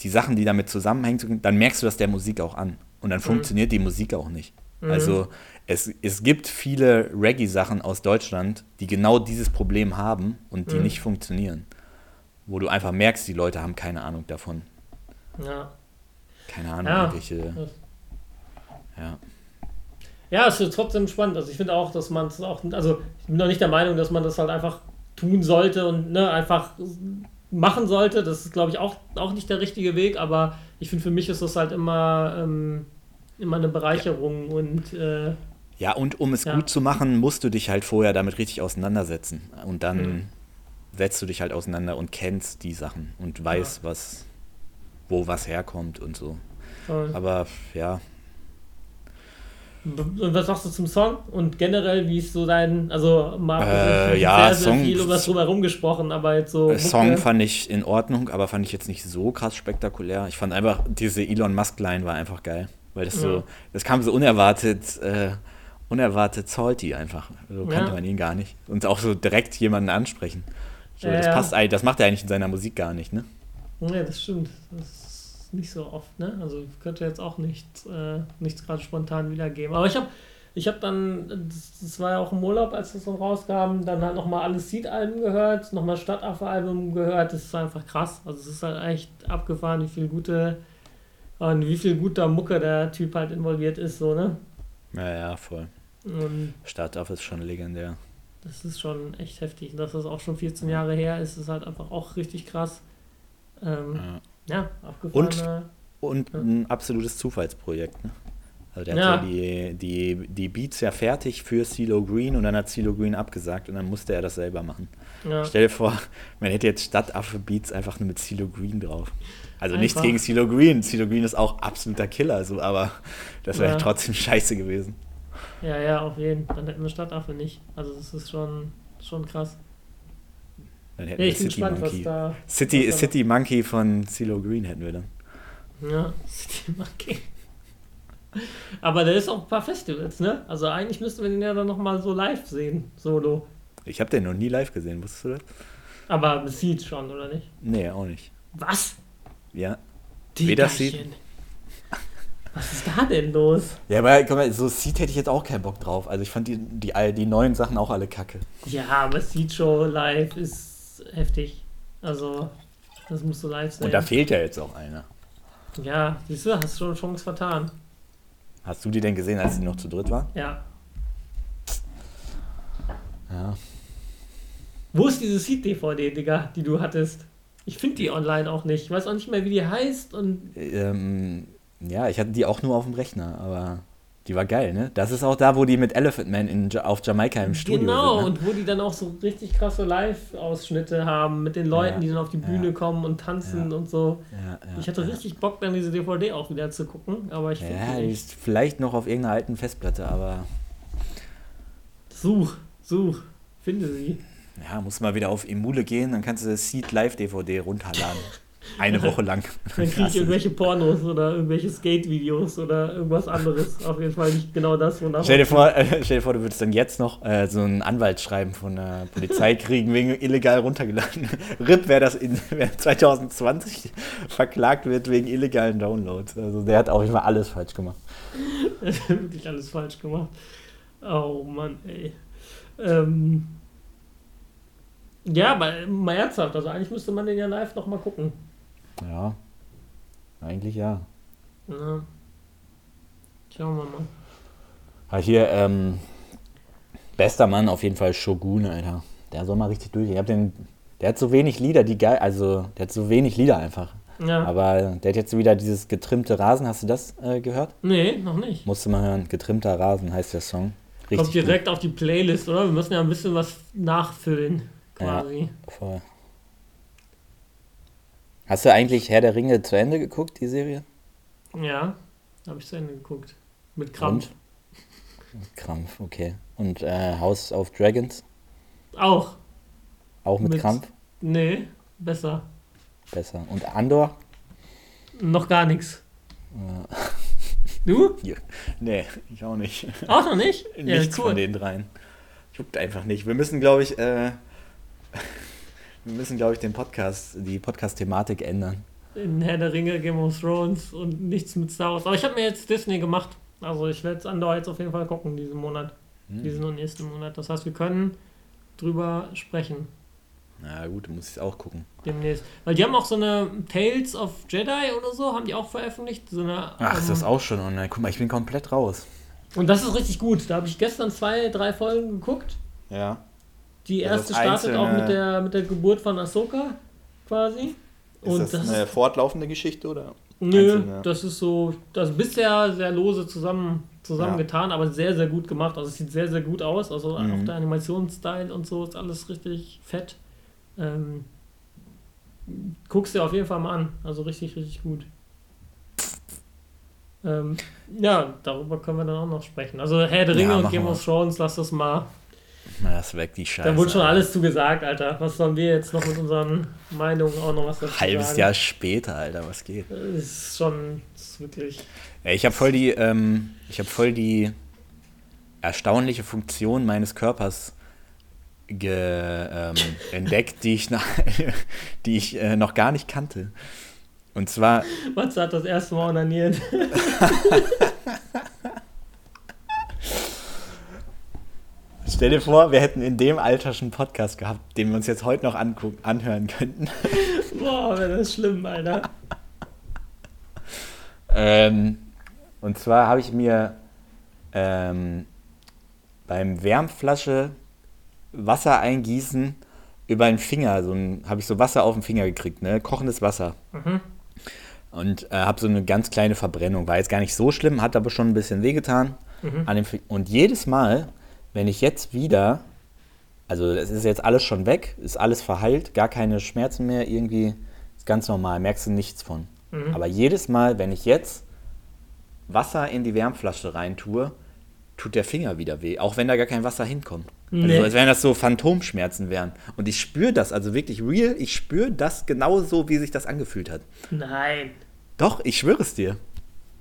die Sachen, die damit zusammenhängen, dann merkst du das der Musik auch an. Und dann mhm. funktioniert die Musik auch nicht. Mhm. Also es, es gibt viele Reggae-Sachen aus Deutschland, die genau dieses Problem haben und die mhm. nicht funktionieren. Wo du einfach merkst, die Leute haben keine Ahnung davon. Ja. Keine Ahnung, ja. welche. Ja. Ja, es ist trotzdem spannend. Also ich finde auch, dass man es auch, also ich bin noch nicht der Meinung, dass man das halt einfach tun sollte und ne, einfach machen sollte. Das ist, glaube ich, auch, auch nicht der richtige Weg, aber ich finde, für mich ist das halt immer, ähm, immer eine Bereicherung ja. und äh, ja, und um es ja. gut zu machen, musst du dich halt vorher damit richtig auseinandersetzen. Und dann mhm. setzt du dich halt auseinander und kennst die Sachen und weißt, ja. was, wo was herkommt und so. Toll. Aber ja, und was sagst du zum Song? Und generell, wie ist so dein, also Markus äh, ja, sehr, sehr Song, viel über drumherum gesprochen, aber jetzt so. Äh, Song fand ich in Ordnung, aber fand ich jetzt nicht so krass spektakulär. Ich fand einfach, diese Elon Musk-Line war einfach geil. Weil das ja. so, das kam so unerwartet, äh, unerwartet salty einfach. So kannte ja. man ihn gar nicht. Und auch so direkt jemanden ansprechen. So, das passt das macht er eigentlich in seiner Musik gar nicht, ne? Ja, das stimmt. Das nicht so oft, ne? Also ich könnte jetzt auch nicht, äh, nichts gerade spontan wiedergeben. Aber ich habe ich habe dann, das, das, war ja auch im Urlaub, als das so rauskam, dann halt nochmal alle Seed-Alben gehört, nochmal Stadtaffe-Album gehört. Das ist einfach krass. Also es ist halt echt abgefahren, wie viel gute und wie viel guter Mucke der Typ halt involviert ist, so, ne? Ja, ja, voll. Und Stadtaffe ist schon legendär. Das ist schon echt heftig. Dass das auch schon 14 Jahre her ist, ist halt einfach auch richtig krass. Ähm, ja. Ja, Und, und ja. ein absolutes Zufallsprojekt. Ne? Also der ja. hat ja die, die, die Beats ja fertig für CeeLo Green und dann hat CeeLo Green abgesagt und dann musste er das selber machen. Ja. Stell dir vor, man hätte jetzt statt Affe Beats einfach nur mit CeeLo Green drauf. Also einfach. nichts gegen CeeLo Green. CeeLo Green ist auch absoluter Killer, so, aber das wäre ja. trotzdem scheiße gewesen. Ja, ja, auf jeden Fall. Dann hätten wir Stadtaffe nicht. Also das ist schon, schon krass. Dann hätten ja, wir City gespannt, Monkey. Da, City, City Monkey von CeeLo Green hätten wir dann. Ja, City Monkey. Aber der ist auch ein paar Festivals, ne? Also eigentlich müssten wir den ja dann nochmal so live sehen, solo. Ich habe den noch nie live gesehen, wusstest du das? Aber Seed schon, oder nicht? Nee, auch nicht. Was? Ja. Die Weder Seed. Was ist da denn los? Ja, aber guck mal, so Seed hätte ich jetzt auch keinen Bock drauf. Also ich fand die, die, die neuen Sachen auch alle kacke. Ja, aber Seed Show live ist heftig. Also, das musst du live sehen. Und da fehlt ja jetzt auch einer. Ja, siehst du, hast du schon Chance vertan. Hast du die denn gesehen, als sie noch zu dritt waren? Ja. Ja. Wo ist diese Seed-DVD, Digga, die du hattest? Ich finde die online auch nicht. Ich weiß auch nicht mehr, wie die heißt und. Ähm, ja, ich hatte die auch nur auf dem Rechner, aber. Die war geil, ne? Das ist auch da, wo die mit Elephant Man in, auf Jamaika im Studio genau, sind. Genau, ne? und wo die dann auch so richtig krasse Live-Ausschnitte haben mit den Leuten, ja, die dann auf die Bühne ja, kommen und tanzen ja, und so. ich hatte richtig Bock, dann diese DVD auch wieder zu gucken, aber ich Ja, die ist vielleicht noch auf irgendeiner alten Festplatte, aber. Such, such, finde sie. Ja, muss mal wieder auf Emule gehen, dann kannst du Seed Live DVD runterladen. Eine Woche lang. Dann kriege ich irgendwelche Pornos oder irgendwelche Skate-Videos oder irgendwas anderes. Auf jeden Fall nicht genau das, wonach. Stell dir vor, äh, stell dir vor du würdest dann jetzt noch äh, so ein Anwaltsschreiben von der Polizei kriegen, wegen illegal runtergeladen. RIP, wer das in wer 2020 verklagt wird wegen illegalen Downloads. Also der hat auch immer alles falsch gemacht. Wirklich alles falsch gemacht. Oh Mann, ey. Ähm, ja, aber mal ernsthaft, also eigentlich müsste man den ja live nochmal gucken. Ja, eigentlich ja. Ja. Schauen wir mal. Ja, hier, ähm, bester Mann auf jeden Fall Shogun, Alter. Der soll mal richtig durch. Ich hab den, der hat so wenig Lieder, die geil, also der hat so wenig Lieder einfach. Ja. Aber der hat jetzt wieder dieses getrimmte Rasen, hast du das äh, gehört? Nee, noch nicht. Musst du mal hören. Getrimmter Rasen heißt der Song. Richtig Kommt direkt gut. auf die Playlist, oder? Wir müssen ja ein bisschen was nachfüllen, quasi. Ja, voll. Hast du eigentlich Herr der Ringe zu Ende geguckt, die Serie? Ja, habe ich zu Ende geguckt. Mit Krampf. Und? Mit Krampf, okay. Und äh, House of Dragons? Auch. Auch mit, mit Krampf? Nee, besser. Besser. Und Andor? Noch gar nichts. Ja. Du? Ja. Nee, ich auch nicht. Auch noch nicht? Nichts ja, cool. von den dreien. Juckt einfach nicht. Wir müssen, glaube ich, äh, wir müssen, glaube ich, den Podcast, die Podcast-Thematik ändern. in Herr der Ringe, Game of Thrones und nichts mit Star Wars. Aber ich habe mir jetzt Disney gemacht. Also ich werde es Andor jetzt auf jeden Fall gucken diesen Monat. Hm. Diesen und nächsten Monat. Das heißt, wir können drüber sprechen. Na gut, muss ich es auch gucken. Demnächst. Weil die haben auch so eine Tales of Jedi oder so, haben die auch veröffentlicht. So eine, Ach, ähm, ist das auch schon online? Guck mal, ich bin komplett raus. Und das ist richtig gut. Da habe ich gestern zwei, drei Folgen geguckt. Ja. Die erste startet auch mit der, mit der Geburt von Ahsoka quasi. Ist und das, das eine fortlaufende Geschichte oder? Nö, Einzelne? das ist so, das ist bisher sehr lose zusammen, zusammengetan, ja. aber sehr, sehr gut gemacht. Also es sieht sehr, sehr gut aus. Also mhm. auch der Animationsstyle und so ist alles richtig fett. Ähm, guckst dir auf jeden Fall mal an. Also richtig, richtig gut. Ähm, ja, darüber können wir dann auch noch sprechen. Also Herr der Ringe ja, und Game of Thrones, lass das mal. Na, das weg die Scheiße. Da wurde schon alles zugesagt, Alter. Was sollen wir jetzt noch mit unseren Meinungen auch noch was dazu Halbes sagen? Jahr später, Alter, was geht? Das ist schon das ist wirklich. Ich habe voll die, ähm, ich habe voll die erstaunliche Funktion meines Körpers ge, ähm, entdeckt, die ich, noch, die ich äh, noch gar nicht kannte. Und zwar. Matze hat das erste Mal onaniert. Stell dir vor, wir hätten in dem Alter schon einen Podcast gehabt, den wir uns jetzt heute noch angucken, anhören könnten. Boah, wäre das schlimm, Alter. ähm, und zwar habe ich mir ähm, beim Wärmflasche Wasser eingießen über den Finger, so habe ich so Wasser auf den Finger gekriegt, ne? Kochendes Wasser. Mhm. Und äh, habe so eine ganz kleine Verbrennung. War jetzt gar nicht so schlimm, hat aber schon ein bisschen wehgetan. Mhm. An dem und jedes Mal, wenn ich jetzt wieder, also es ist jetzt alles schon weg, ist alles verheilt, gar keine Schmerzen mehr, irgendwie ist ganz normal, merkst du nichts von. Mhm. Aber jedes Mal, wenn ich jetzt Wasser in die Wärmflasche reintue, tut der Finger wieder weh, auch wenn da gar kein Wasser hinkommt. Also, nee. Also als wenn das so Phantomschmerzen wären. Und ich spüre das, also wirklich real, ich spüre das genauso, wie sich das angefühlt hat. Nein. Doch, ich schwöre es dir.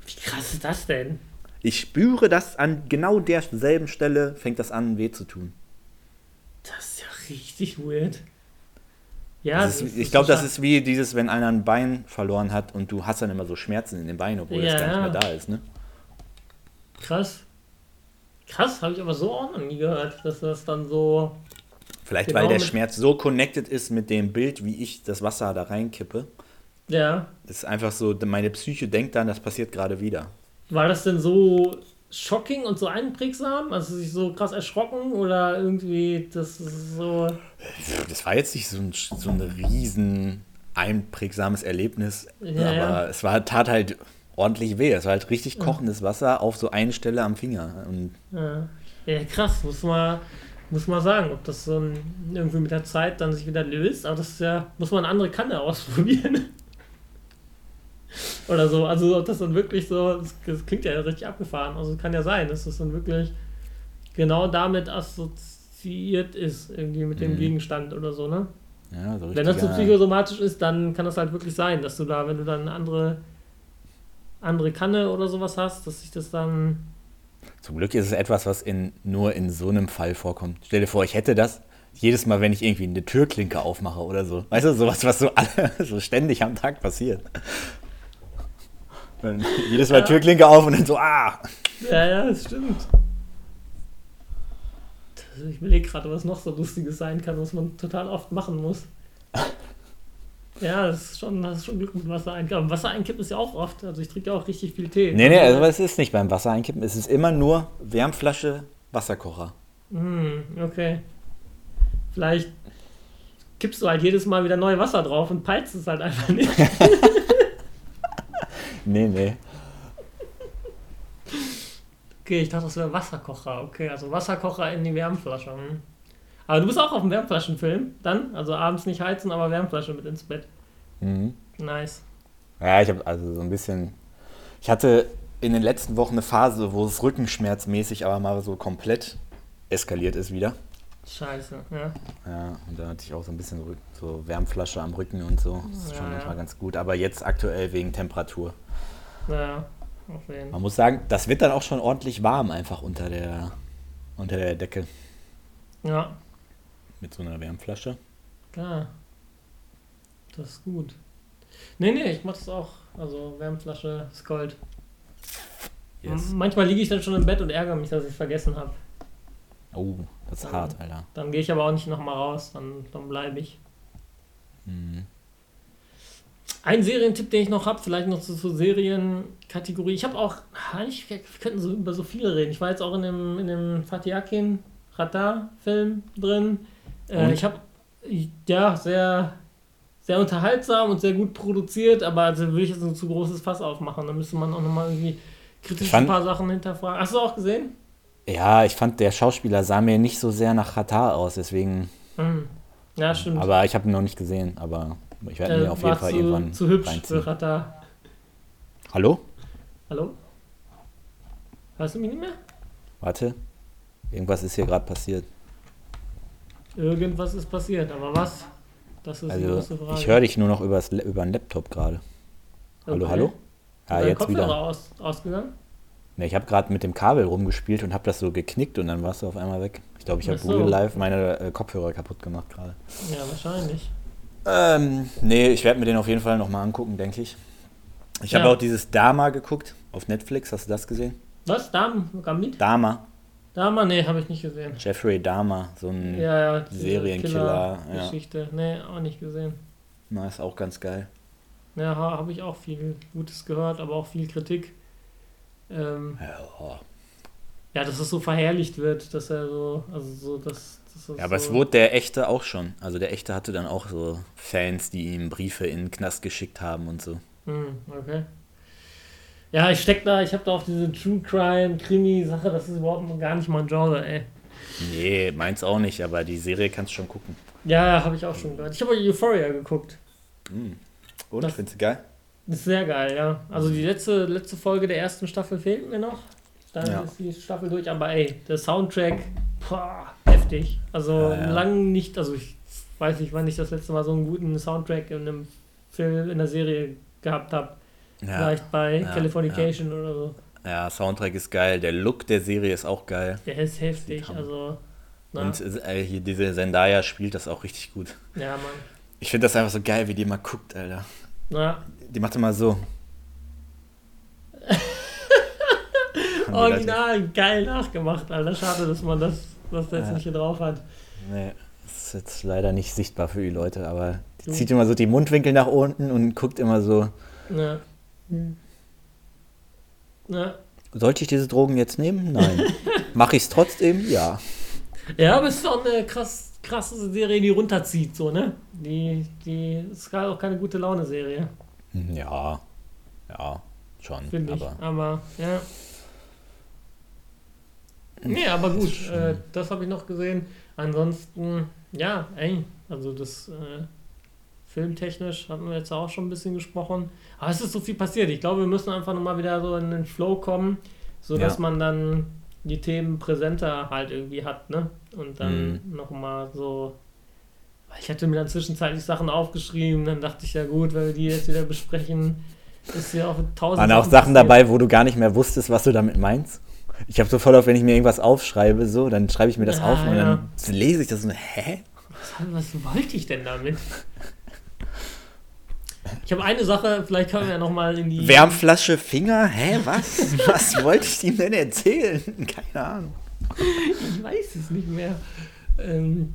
Wie krass ist das denn? Ich spüre das an genau derselben Stelle, fängt das an, weh zu tun. Das ist ja richtig weird. Ja, ist, ich glaube, das ist wie dieses, wenn einer ein Bein verloren hat und du hast dann immer so Schmerzen in den Beinen, obwohl ja, das gar nicht mehr da ist, ne? Krass. Krass, habe ich aber so auch noch nie gehört, dass das dann so. Vielleicht genau weil der Schmerz so connected ist mit dem Bild, wie ich das Wasser da reinkippe. Ja. Das ist einfach so, meine Psyche denkt dann, das passiert gerade wieder. War das denn so shocking und so einprägsam? Also sich so krass erschrocken oder irgendwie das so. Das war jetzt nicht so ein, so ein riesen einprägsames Erlebnis, ja, aber ja. es war, tat halt ordentlich weh. Es war halt richtig kochendes Wasser auf so eine Stelle am Finger. Und ja. ja, krass, muss man, muss man sagen, ob das so irgendwie mit der Zeit dann sich wieder löst. Aber das ist ja, muss man eine andere Kanne ausprobieren. Oder so. Also ob das dann wirklich so, das, das klingt ja richtig abgefahren. Also kann ja sein, dass das dann wirklich genau damit assoziiert ist, irgendwie mit dem mhm. Gegenstand oder so, ne? Ja, so Wenn das so psychosomatisch ist, dann kann das halt wirklich sein, dass du da, wenn du dann eine andere andere Kanne oder sowas hast, dass sich das dann. Zum Glück ist es etwas, was in, nur in so einem Fall vorkommt. Stell dir vor, ich hätte das jedes Mal, wenn ich irgendwie eine Türklinke aufmache oder so. Weißt du, sowas, was so, alle, so ständig am Tag passiert. Dann jedes Mal ja. Türklinke auf und dann so, ah! Ja, ja, das stimmt. Ich überlege gerade, was noch so Lustiges sein kann, was man total oft machen muss. Ja, das ist schon, das ist schon Glück mit Wasser einkippen. Wasser einkippen ist ja auch oft. Also ich trinke ja auch richtig viel Tee. Nee, nee, also es ist nicht beim Wasser einkippen. Es ist immer nur Wärmflasche, Wasserkocher. Hm, okay. Vielleicht kippst du halt jedes Mal wieder neu Wasser drauf und peilst es halt einfach nicht. nee, nee. Okay, ich dachte, das wäre Wasserkocher. Okay, also Wasserkocher in die Wärmflasche. Hm. Aber du bist auch auf dem Wärmflaschenfilm dann? Also abends nicht heizen, aber Wärmflasche mit ins Bett. Mhm. Nice. Ja, ich habe also so ein bisschen. Ich hatte in den letzten Wochen eine Phase, wo es rückenschmerzmäßig aber mal so komplett eskaliert ist wieder. Scheiße, ja. Ja, und da hatte ich auch so ein bisschen so Wärmflasche am Rücken und so. Das ist ja, schon manchmal ja. ganz gut. Aber jetzt aktuell wegen Temperatur. Ja, auf jeden Fall. Man muss sagen, das wird dann auch schon ordentlich warm einfach unter der, unter der Decke. Ja, mit so einer Wärmflasche. Klar. Das ist gut. Nee, nee, ich mach das auch. Also Wärmflasche ist Gold. Yes. Manchmal liege ich dann schon im Bett und ärgere mich, dass ich es vergessen habe. Oh, das ist dann, hart, Alter. Dann gehe ich aber auch nicht nochmal raus, dann, dann bleibe ich. Mhm. Ein Serientipp, den ich noch habe, vielleicht noch zur, zur Serienkategorie. Ich habe auch, eigentlich, wir könnten so über so viele reden. Ich war jetzt auch in dem, in dem Fatih Akin Radar-Film drin. Äh, ich habe, ja, sehr, sehr unterhaltsam und sehr gut produziert, aber also will ich jetzt ein zu großes Fass aufmachen. Da müsste man auch nochmal irgendwie kritisch fand, ein paar Sachen hinterfragen. Hast du auch gesehen? Ja, ich fand, der Schauspieler sah mir nicht so sehr nach Radar aus, deswegen. Mhm. Ja, stimmt. Aber ich habe ihn noch nicht gesehen, aber ich werde äh, mir auf jeden Fall zu, irgendwann. Zu hübsch reinziehen. für Radar. Hallo? Hallo? Hörst du mich nicht mehr? Warte. Irgendwas ist hier gerade passiert. Irgendwas ist passiert, aber was? Das ist also, die große Frage. Ich höre dich nur noch übers, über den Laptop gerade. Hallo, okay. hallo? Ja, jetzt Kopfhörer wieder. Aus, ausgegangen? Ne, ich habe gerade mit dem Kabel rumgespielt und habe das so geknickt und dann warst du auf einmal weg. Ich glaube, ich habe so. Google Live meine äh, Kopfhörer kaputt gemacht gerade. Ja, wahrscheinlich. Ähm, nee, ich werde mir den auf jeden Fall nochmal angucken, denke ich. Ich ja. habe auch dieses Dama geguckt auf Netflix. Hast du das gesehen? Was? Dama? Gambit? Dama. Dama? Nee, habe ich nicht gesehen. Jeffrey Dama, so ein ja, ja, Serienkiller. Geschichte. Nee, auch nicht gesehen. Na, ist auch ganz geil. Ja, habe ich auch viel Gutes gehört, aber auch viel Kritik. Ähm, ja. ja, dass es so verherrlicht wird, dass er so, also so, dass. Dass ja, aber so es wurde der Echte auch schon. Also der Echte hatte dann auch so Fans, die ihm Briefe in den Knast geschickt haben und so. Hm, okay. Ja, ich steck da, ich habe da auf diese True Crime, Krimi-Sache, das ist überhaupt gar nicht mein Genre, ey. Nee, meins auch nicht, aber die Serie kannst du schon gucken. Ja, habe ich auch schon gehört. Ich habe Euphoria geguckt. Hm. Und, das, findest du geil? Ist sehr geil, ja. Also die letzte, letzte Folge der ersten Staffel fehlt mir noch. Dann ja. ist die Staffel durch, aber ey, der Soundtrack, boah, heftig. Also ja, ja. lang nicht, also ich weiß nicht, wann ich das letzte Mal so einen guten Soundtrack in einem Film, in der Serie gehabt habe. Ja. Vielleicht bei Californication oder so. Ja, Soundtrack ist geil. Der Look der Serie ist auch geil. Der ist heftig. Also, na. Und äh, hier diese Zendaya spielt das auch richtig gut. Ja, Mann. Ich finde das einfach so geil, wie die mal guckt, Alter. Ja. Die macht immer so. Original, geil nachgemacht, Alter. Schade, dass man das, das jetzt nicht hier drauf hat. Nee, das ist jetzt leider nicht sichtbar für die Leute, aber die zieht immer so die Mundwinkel nach unten und guckt immer so. Ja. Hm. Ja. Sollte ich diese Drogen jetzt nehmen? Nein. Mache ich es trotzdem? Ja. Ja, aber es ist auch eine krass, krasse Serie, die runterzieht, so, ne? Die, die ist gerade auch keine gute Laune-Serie. Hm, ja. Ja, schon. Finde ich. Aber, aber ja. Nee, aber gut, äh, das habe ich noch gesehen. Ansonsten, ja, ey, also das äh, filmtechnisch hatten wir jetzt auch schon ein bisschen gesprochen. Aber es ist so viel passiert. Ich glaube, wir müssen einfach nochmal wieder so in den Flow kommen, sodass ja. man dann die Themen präsenter halt irgendwie hat, ne? Und dann mhm. nochmal so. Ich hatte mir dann zwischenzeitlich Sachen aufgeschrieben, dann dachte ich, ja gut, wenn wir die jetzt wieder besprechen, ist ja auch tausend. Waren auch Sachen dabei, wo du gar nicht mehr wusstest, was du damit meinst? Ich habe so voll auf, wenn ich mir irgendwas aufschreibe, so, dann schreibe ich mir das ja, auf und ja. dann lese ich das und hä? Was, was wollte ich denn damit? Ich habe eine Sache, vielleicht können wir ja nochmal in die. Wärmflasche, Finger? Hä, was? was wollte ich ihm denn erzählen? Keine Ahnung. Ich weiß es nicht mehr. Ähm,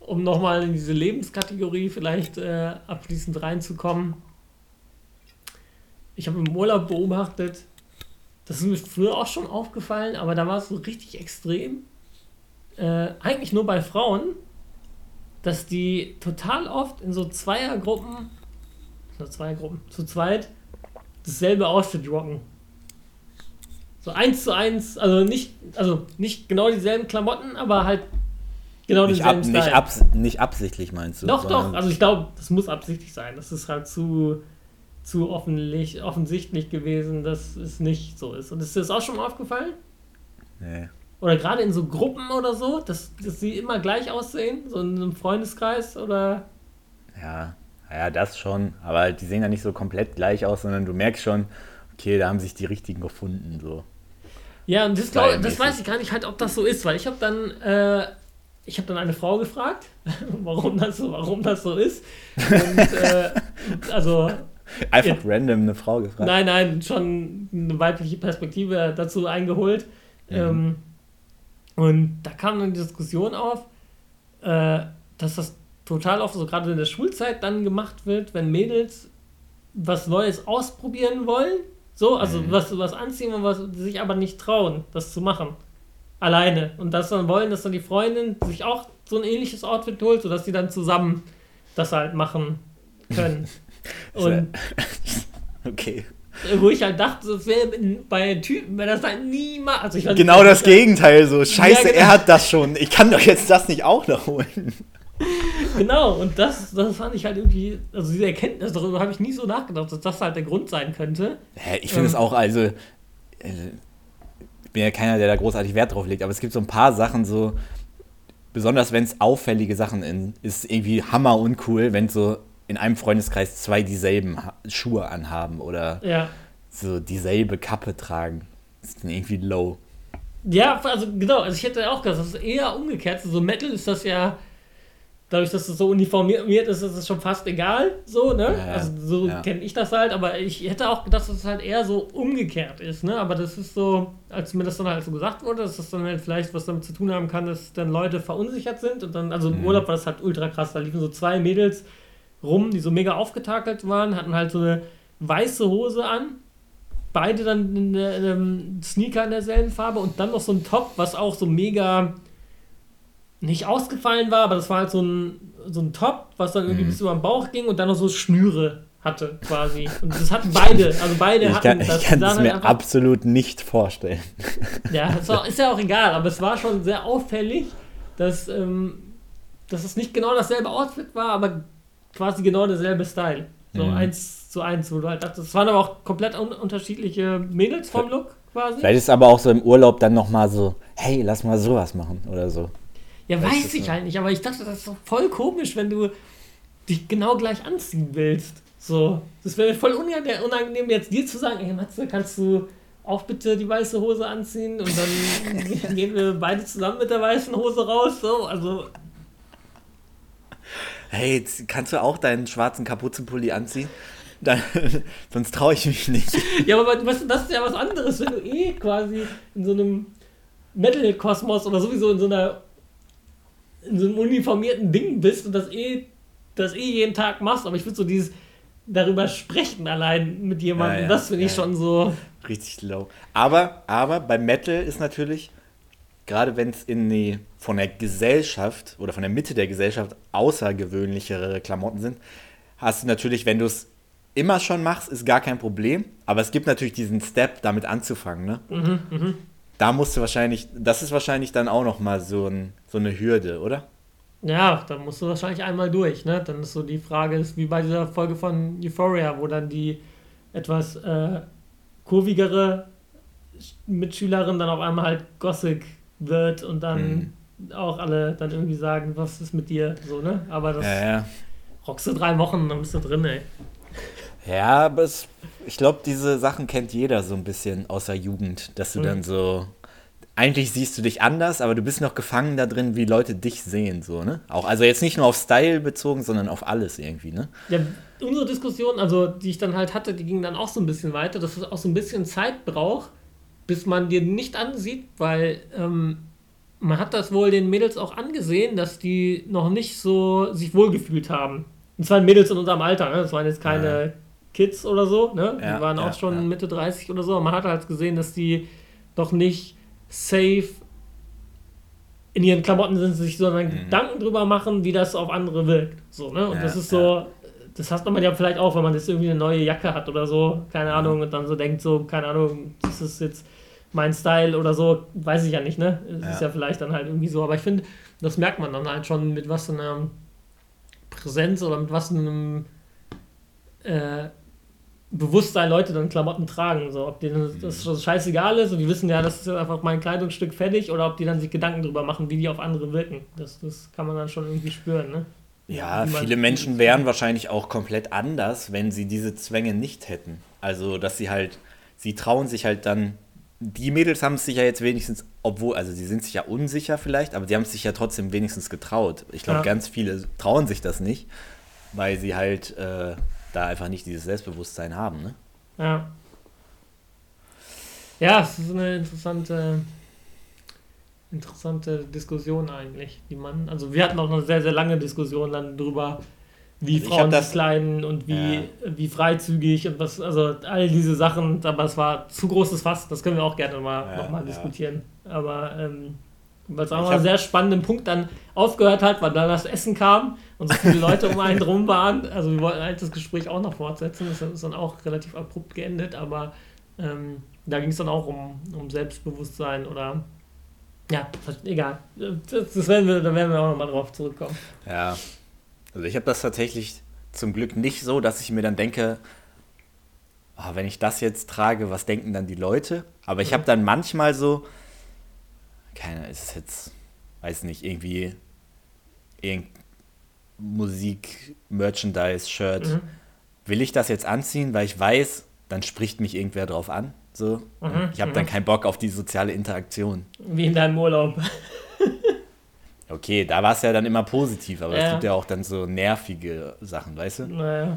um nochmal in diese Lebenskategorie vielleicht äh, abschließend reinzukommen. Ich habe im Urlaub beobachtet, das ist mir früher auch schon aufgefallen, aber da war es so richtig extrem. Äh, eigentlich nur bei Frauen, dass die total oft in so Zweiergruppen, so Zweiergruppen, zu zweit, dasselbe Outfit rocken. So eins zu eins, also nicht, also nicht genau dieselben Klamotten, aber halt genau nicht denselben ab, Style. Nicht, abs nicht absichtlich meinst du? Doch, doch, also ich glaube, das muss absichtlich sein. Das ist halt zu, zu offenlich, offensichtlich gewesen, dass es nicht so ist. Und ist dir das auch schon mal aufgefallen? Nee. Oder gerade in so Gruppen oder so, dass, dass sie immer gleich aussehen, so in einem Freundeskreis oder. Ja, ja, das schon. Aber die sehen ja nicht so komplett gleich aus, sondern du merkst schon, okay, da haben sich die richtigen gefunden. So. Ja, und das, glaub, das weiß ich gar nicht halt, ob das so ist, weil ich habe dann äh, ich habe dann eine Frau gefragt, warum das so, warum das so ist. Und, äh, also Einfach ja, random eine Frau gefragt. Nein, nein, schon eine weibliche Perspektive dazu eingeholt. Mhm. Ähm, und da kam dann die Diskussion auf, äh, dass das total oft so gerade in der Schulzeit dann gemacht wird, wenn Mädels was Neues ausprobieren wollen. So, also mhm. was, was anziehen und was sich aber nicht trauen, das zu machen. Alleine. Und das dann wollen, dass dann die Freundin sich auch so ein ähnliches Outfit holt, sodass sie dann zusammen das halt machen können. und okay. Wo ich halt dachte, das wäre bei Typen, wenn das halt niemals. Also ich genau das Gegenteil, so. Scheiße, ja, genau. er hat das schon. Ich kann doch jetzt das nicht auch noch holen. Genau, und das, das fand ich halt irgendwie, also diese Erkenntnis, darüber habe ich nie so nachgedacht, dass das halt der Grund sein könnte. Hä, ich finde es ähm, auch, also, äh, ich bin ja keiner, der da großartig Wert drauf legt, aber es gibt so ein paar Sachen, so, besonders wenn es auffällige Sachen in, ist irgendwie hammer uncool, wenn so in einem Freundeskreis zwei dieselben Schuhe anhaben oder ja. so dieselbe Kappe tragen. Das ist dann irgendwie low. Ja, also genau, also ich hätte auch gesagt, das ist eher umgekehrt. So Metal ist das ja, dadurch, dass es so uniformiert ist, ist es schon fast egal, so, ne? Ja, also so ja. kenne ich das halt, aber ich hätte auch gedacht, dass es halt eher so umgekehrt ist, ne? Aber das ist so, als mir das dann halt so gesagt wurde, dass das dann halt vielleicht was damit zu tun haben kann, dass dann Leute verunsichert sind und dann, also im mhm. Urlaub war das halt ultra krass, da liefen so zwei Mädels rum, die so mega aufgetakelt waren, hatten halt so eine weiße Hose an. Beide dann in, in einem Sneaker in derselben Farbe und dann noch so ein Top, was auch so mega nicht ausgefallen war, aber das war halt so ein, so ein Top, was dann irgendwie mhm. bis über den Bauch ging und dann noch so Schnüre hatte quasi. Und das hatten beide, also beide ich hatten kann, das. Ich kann es mir halt absolut nicht vorstellen. Ja, war, ist ja auch egal, aber es war schon sehr auffällig, dass, ähm, dass es nicht genau dasselbe Outfit war, aber quasi genau derselbe Style. So mhm. eins zu eins, wo du halt dachtest, es waren aber auch komplett un unterschiedliche Mädels vom Look quasi. Vielleicht ist aber auch so im Urlaub dann nochmal so, hey, lass mal sowas machen oder so. Ja, weiß, weiß ich halt nicht, aber ich dachte, das ist doch voll komisch, wenn du dich genau gleich anziehen willst. So, das wäre voll unangenehm, jetzt dir zu sagen, ey Matze, kannst du auch bitte die weiße Hose anziehen und dann gehen wir beide zusammen mit der weißen Hose raus. So, also hey, kannst du auch deinen schwarzen Kapuzenpulli anziehen? Dann, sonst traue ich mich nicht. Ja, aber weißt das ist ja was anderes, wenn du eh quasi in so einem Metal-Kosmos oder sowieso in so einer in so einem uniformierten Ding bist und das eh, das eh jeden Tag machst, aber ich würde so dieses darüber sprechen allein mit jemandem, ja, ja, das finde ich ja, schon so. Richtig low. Aber, aber bei Metal ist natürlich, gerade wenn es in die von der Gesellschaft oder von der Mitte der Gesellschaft außergewöhnlichere Klamotten sind, hast du natürlich, wenn du es immer schon machst, ist gar kein Problem. Aber es gibt natürlich diesen Step, damit anzufangen. Ne? Mhm, mh. Da musst du wahrscheinlich, das ist wahrscheinlich dann auch noch mal so, ein, so eine Hürde, oder? Ja, da musst du wahrscheinlich einmal durch. Ne? Dann ist so die Frage, ist wie bei dieser Folge von Euphoria, wo dann die etwas äh, kurvigere Mitschülerin dann auf einmal halt Gothic wird und dann mhm. Auch alle dann irgendwie sagen, was ist mit dir, so, ne? Aber das ja, ja. rockst du drei Wochen, dann bist du drin, ey. Ja, aber es, ich glaube, diese Sachen kennt jeder so ein bisschen aus der Jugend, dass du mhm. dann so eigentlich siehst du dich anders, aber du bist noch gefangen da drin, wie Leute dich sehen, so, ne? Auch, also jetzt nicht nur auf Style bezogen, sondern auf alles irgendwie, ne? Ja, unsere Diskussion, also die ich dann halt hatte, die ging dann auch so ein bisschen weiter, dass es auch so ein bisschen Zeit braucht, bis man dir nicht ansieht, weil ähm, man hat das wohl den Mädels auch angesehen, dass die noch nicht so sich wohlgefühlt haben. Und zwar Mädels in unserem Alter, ne? das waren jetzt keine ja. Kids oder so, ne? Ja, die waren ja, auch schon Mitte 30 oder so, man hat halt gesehen, dass die noch nicht safe in ihren Klamotten sind, sich sondern mhm. Gedanken drüber machen, wie das auf andere wirkt. So, ne? Und das ist so, das hat man ja vielleicht auch, wenn man jetzt irgendwie eine neue Jacke hat oder so, keine Ahnung, und dann so denkt, so, keine Ahnung, das ist jetzt mein Style oder so, weiß ich ja nicht, ne? Es ja. ist ja vielleicht dann halt irgendwie so, aber ich finde, das merkt man dann halt schon, mit was einer Präsenz oder mit was einem äh, Bewusstsein Leute dann Klamotten tragen. So, ob denen das so scheißegal ist und die wissen ja, das ist einfach mein Kleidungsstück fertig oder ob die dann sich Gedanken drüber machen, wie die auf andere wirken. Das, das kann man dann schon irgendwie spüren, ne? Ja, viele Menschen wären wahrscheinlich auch komplett anders, wenn sie diese Zwänge nicht hätten. Also, dass sie halt, sie trauen sich halt dann die Mädels haben es sich ja jetzt wenigstens, obwohl, also sie sind sich ja unsicher vielleicht, aber sie haben es sich ja trotzdem wenigstens getraut. Ich glaube, Ja. ganz viele trauen sich das nicht, weil sie halt äh, da einfach nicht dieses Selbstbewusstsein haben. Ne? Ja. Ja, es ist eine interessante, interessante Diskussion eigentlich, die man, also wir hatten auch eine sehr, sehr lange Diskussion dann drüber, wie Also Frauen das- sich kleiden und wie, Ja. wie freizügig und was, also all diese Sachen, aber es war zu großes Fass, das können wir auch gerne mal Ja, nochmal ja. diskutieren. Aber ähm, weil es auch mal einen sehr spannenden Punkt dann aufgehört hat, weil dann das Essen kam und so viele Leute um einen drum waren. Also wir wollten halt das Gespräch auch noch fortsetzen. Das ist dann auch relativ abrupt geendet, aber ähm, da ging es dann auch um, um Selbstbewusstsein oder ja, egal. Das, das werden wir, da werden wir auch nochmal drauf zurückkommen. Ja. Also ich habe das tatsächlich zum Glück nicht so, dass ich mir dann denke, ah, wenn ich das jetzt trage, was denken dann die Leute? Aber ich Mhm. habe dann manchmal so, keiner ist es jetzt, weiß nicht, irgendwie irgend Musik, Merchandise, Shirt. Mhm. Will ich das jetzt anziehen, weil ich weiß, dann spricht mich irgendwer drauf an. So. Mhm, Ich habe dann mhm. keinen Bock auf die soziale Interaktion. Wie in deinem Urlaub. Okay, da war es ja dann immer positiv, aber es Ja. gibt ja auch dann so nervige Sachen, weißt du? Naja.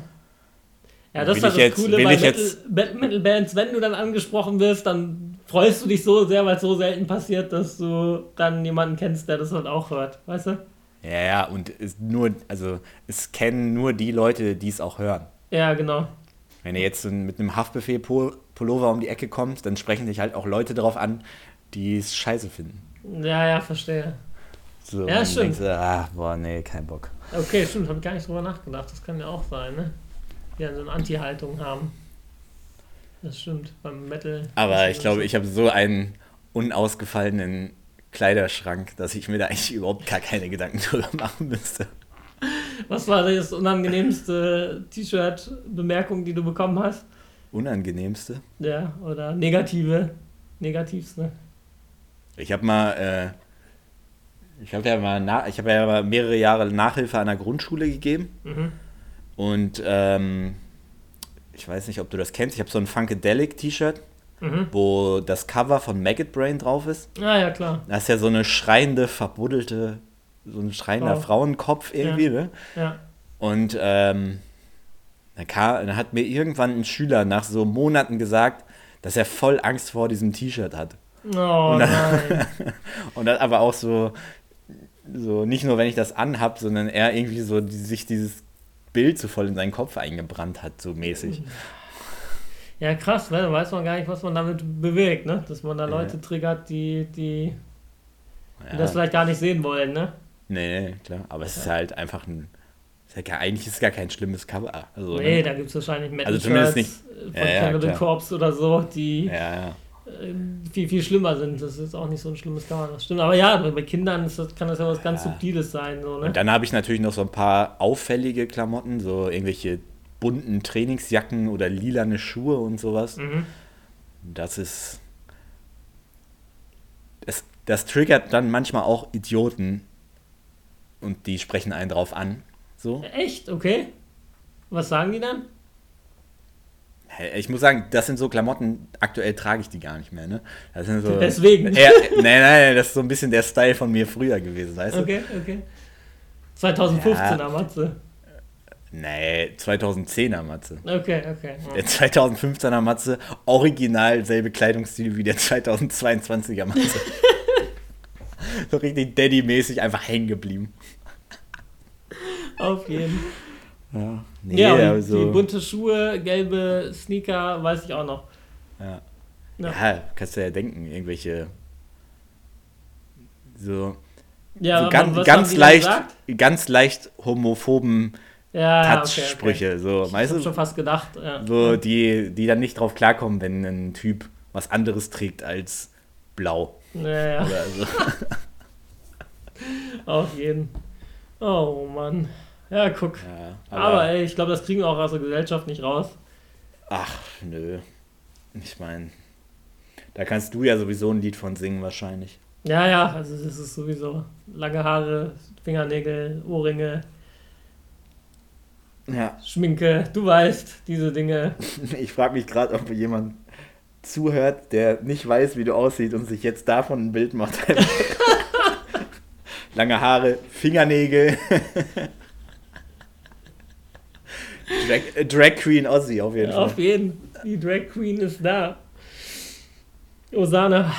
Ja, das Will ist halt ich das jetzt- Coole bei Metal, jetzt- Metal- Metal-Bands, wenn du dann angesprochen wirst, dann freust du dich so sehr, weil es so selten passiert, dass du dann jemanden kennst, der das halt auch hört, weißt du? Ja, ja, und es nur, also es kennen nur die Leute, die es auch hören. Ja, genau. Wenn ihr jetzt mit einem Haftbefehl-Pullover um die Ecke kommt, dann sprechen dich halt auch Leute drauf an, die es scheiße finden. Ja, ja, verstehe. So, Ja, stimmt. du, ah, boah, nee, kein Bock. Okay, stimmt, habe ich gar nicht drüber nachgedacht. Das kann ja auch sein, ne? Die dann so eine Anti-Haltung haben. Das stimmt, beim Metal. Aber ich glaube, ich habe so einen unausgefallenen Kleiderschrank, dass ich mir da eigentlich überhaupt gar keine Gedanken drüber machen müsste. Was war das unangenehmste T-Shirt-Bemerkung, die du bekommen hast? Unangenehmste? Ja, oder negative, negativste. Ich habe mal, äh, ich habe ja mal, na, ich habe ja mal mehrere Jahre Nachhilfe an der Grundschule gegeben Mhm. und ähm, ich weiß nicht, ob du das kennst. Ich habe so ein Funkadelic T-Shirt, Mhm. wo das Cover von Maggot Brain drauf ist. Ah, ja, klar. Da ist ja so eine schreiende, verbuddelte, so ein schreiender Frau. Frauenkopf irgendwie, ne? Ja. Und ähm, dann, kam, dann hat mir irgendwann ein Schüler nach so Monaten gesagt, dass er voll Angst vor diesem T-Shirt hat. Oh Und dann- nein. Und dann aber auch so, so nicht nur, wenn ich das anhab, sondern er irgendwie so die, sich dieses Bild so voll in seinen Kopf eingebrannt hat, so mäßig. Ja, krass, ne? Da weiß man gar nicht, was man damit bewegt, ne? Dass man da Ja. Leute triggert, die, die, die Ja. das vielleicht gar nicht sehen wollen, ne? Nee, klar. Aber es ist halt einfach ein. Ist ja gar, eigentlich ist es gar kein schlimmes Cover. Also, nee, ne? da gibt es wahrscheinlich Metal Also zumindest Shirts von Ja, ja, Cannibal. Corpse oder so, die Ja, ja. Viel, viel schlimmer sind. Das ist auch nicht so ein schlimmes Cover. Das stimmt. Aber ja, bei Kindern das, kann das ja was ganz Ja. Subtiles sein, so, ne? Und dann habe ich natürlich noch so ein paar auffällige Klamotten, so irgendwelche bunten Trainingsjacken oder lilane Schuhe und sowas. Mhm. Das ist. Das, das triggert dann manchmal auch Idioten und die sprechen einen drauf an. So. Echt? Okay. Was sagen die dann? Ich muss sagen, das sind so Klamotten, aktuell trage ich die gar nicht mehr, ne? Das sind so, Deswegen. Ja, nein, nein, das ist so ein bisschen der Style von mir früher gewesen, weißt du? Okay, okay. 2015 Ja. Matze. Nee, 2010er Matze. Okay, okay. Ja. Der 2015er Matze, original selbe Kleidungsstil wie der 2022er Matze. so richtig Daddy-mäßig einfach hängen geblieben. Auf jeden. Ja, nee, Ja, aber die, so, die bunte Schuhe, gelbe Sneaker, weiß ich auch noch. ja. Ja. ja, kannst du ja denken, irgendwelche so, Ja, so aber ganz, ganz leicht, ganz leicht homophoben ja, ja, Touch-Sprüche, so, Ich weißt hab du? schon fast gedacht. Ja. So, die, die dann nicht drauf klarkommen, wenn ein Typ was anderes trägt als blau Ja, ja, oder so. auf jeden. Oh Mann. Ja, guck. Ja, Aber, ey, ich glaube, das kriegen wir auch aus der Gesellschaft nicht raus. Ach, nö. Ich meine, da kannst du ja sowieso ein Lied von singen wahrscheinlich. Ja, ja, also das ist sowieso lange Haare, Fingernägel, Ohrringe, Ja. Schminke, du weißt, diese Dinge. Ich frage mich gerade, ob jemand zuhört, der nicht weiß, wie du aussiehst und sich jetzt davon ein Bild macht. Lange Haare, Fingernägel. Drag, äh, Drag Queen Ozzy auf jeden Fall. auf jeden. Die Drag Queen ist da. Osana.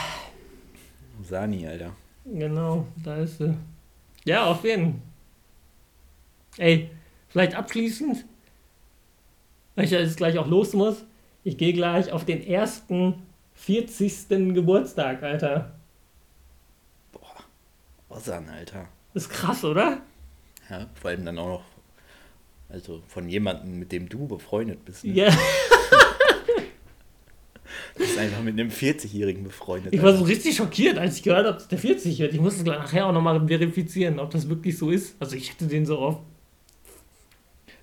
Sani, Alter. Genau, da ist sie. Ja, auf jeden. Ey, vielleicht abschließend, weil ich jetzt gleich auch los muss. Ich gehe gleich auf den ersten 40. Geburtstag, Alter. Ozan, Alter. Das ist krass, oder? Ja, vor allem dann auch noch, also von jemandem, mit dem du befreundet bist. Ne? Ja, Du bist einfach mit einem 40-Jährigen befreundet. ich war so richtig schockiert, als ich gehört habe, dass der 40 wird. Ich muss es gleich nachher auch nochmal verifizieren, ob das wirklich so ist. Also ich hätte den so auf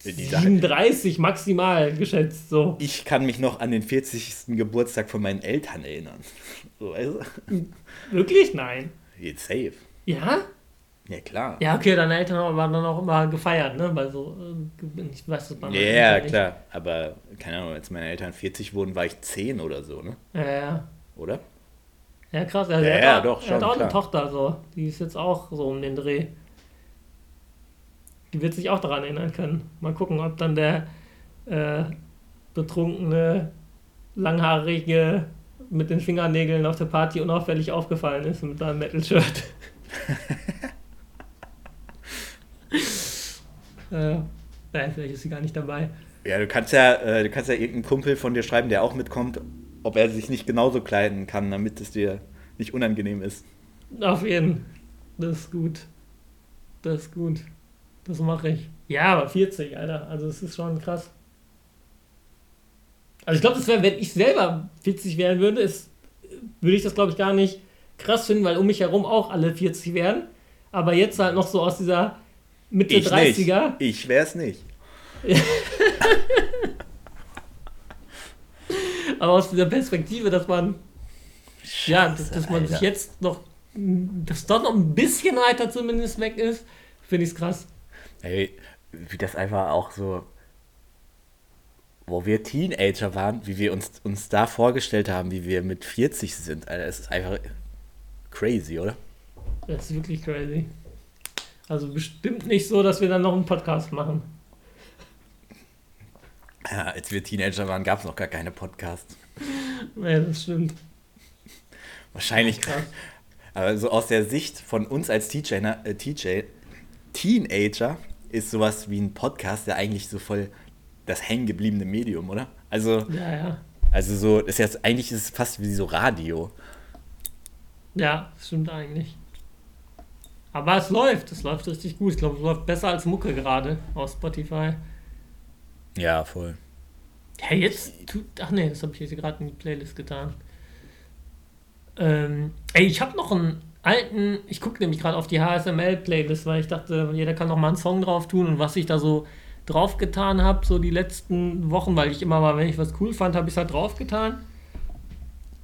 Die Sache- 37 maximal geschätzt, so. Ich kann mich noch an den 40. Geburtstag von meinen Eltern erinnern. So, also, Wirklich? Nein. jetzt safe. Ja? Ja, klar. Ja, okay, deine Eltern waren dann auch immer gefeiert, ne? Weil so, äh, ich weiß das bei Ja, ja, nicht. klar. Aber, keine Ahnung, als meine Eltern 40 wurden, war ich 10 oder so, ne? Ja, ja. Oder? Ja, krass. Also Ja, er ja, auch- doch, er hat schon, auch eine klar. Tochter, so. Die ist jetzt auch so um den Dreh. Die wird sich auch daran erinnern können. Mal gucken, ob dann der äh, betrunkene, langhaarige mit den Fingernägeln auf der Party unauffällig aufgefallen ist mit seinem Metal-Shirt. äh, nein, vielleicht ist sie gar nicht dabei. Ja, du kannst ja, äh, du kannst ja irgendeinen Kumpel von dir schreiben, der auch mitkommt, ob er sich nicht genauso kleiden kann, damit es dir nicht unangenehm ist. Auf jeden. Das ist gut. Das ist gut. Das mache ich. Ja, aber 40, Alter. Also es ist schon krass. Also ich glaube, wäre, wenn ich selber 40 werden würde, ist, würde ich das, glaube ich, gar nicht krass finden, weil um mich herum auch alle 40 werden. Aber jetzt halt noch so aus dieser Mitte Ich 30er. nicht. Ich wär's nicht. Aber aus dieser Perspektive, dass man, ja, dass, Scheiße, dass man sich jetzt noch, dass doch noch ein bisschen weiter zumindest weg ist, finde ich es krass. Ey, wie das einfach auch so, wo wir Teenager waren, wie wir uns, uns da vorgestellt haben, wie wir mit 40 sind. Alter, es ist einfach crazy, oder? Das ist wirklich crazy. Also bestimmt nicht so, dass wir dann noch einen Podcast machen. Ja, als wir Teenager waren, gab es noch gar keine Podcasts. Ja, das stimmt. Wahrscheinlich. Krass. Aber so aus der Sicht von uns als na- äh, TJ, Teenager ist sowas wie ein Podcast ja eigentlich so voll das hängengebliebene Medium, oder? Also, Ja, ja. also so, ist jetzt, eigentlich ist es fast wie so Radio. Ja, das stimmt eigentlich. Aber es läuft, es läuft richtig gut. Ich glaube, es läuft besser als Mucke gerade auf Spotify. Ja, voll. Ja, jetzt tut. Ach nee, das habe ich jetzt gerade in die Playlist getan. Ähm, ey, ich habe noch einen alten. Ich gucke nämlich gerade auf die HSML-Playlist, weil ich dachte, jeder kann noch mal einen Song drauf tun und was ich da so drauf getan habe, so die letzten Wochen, weil ich immer mal, wenn ich was cool fand, habe ich es halt drauf getan.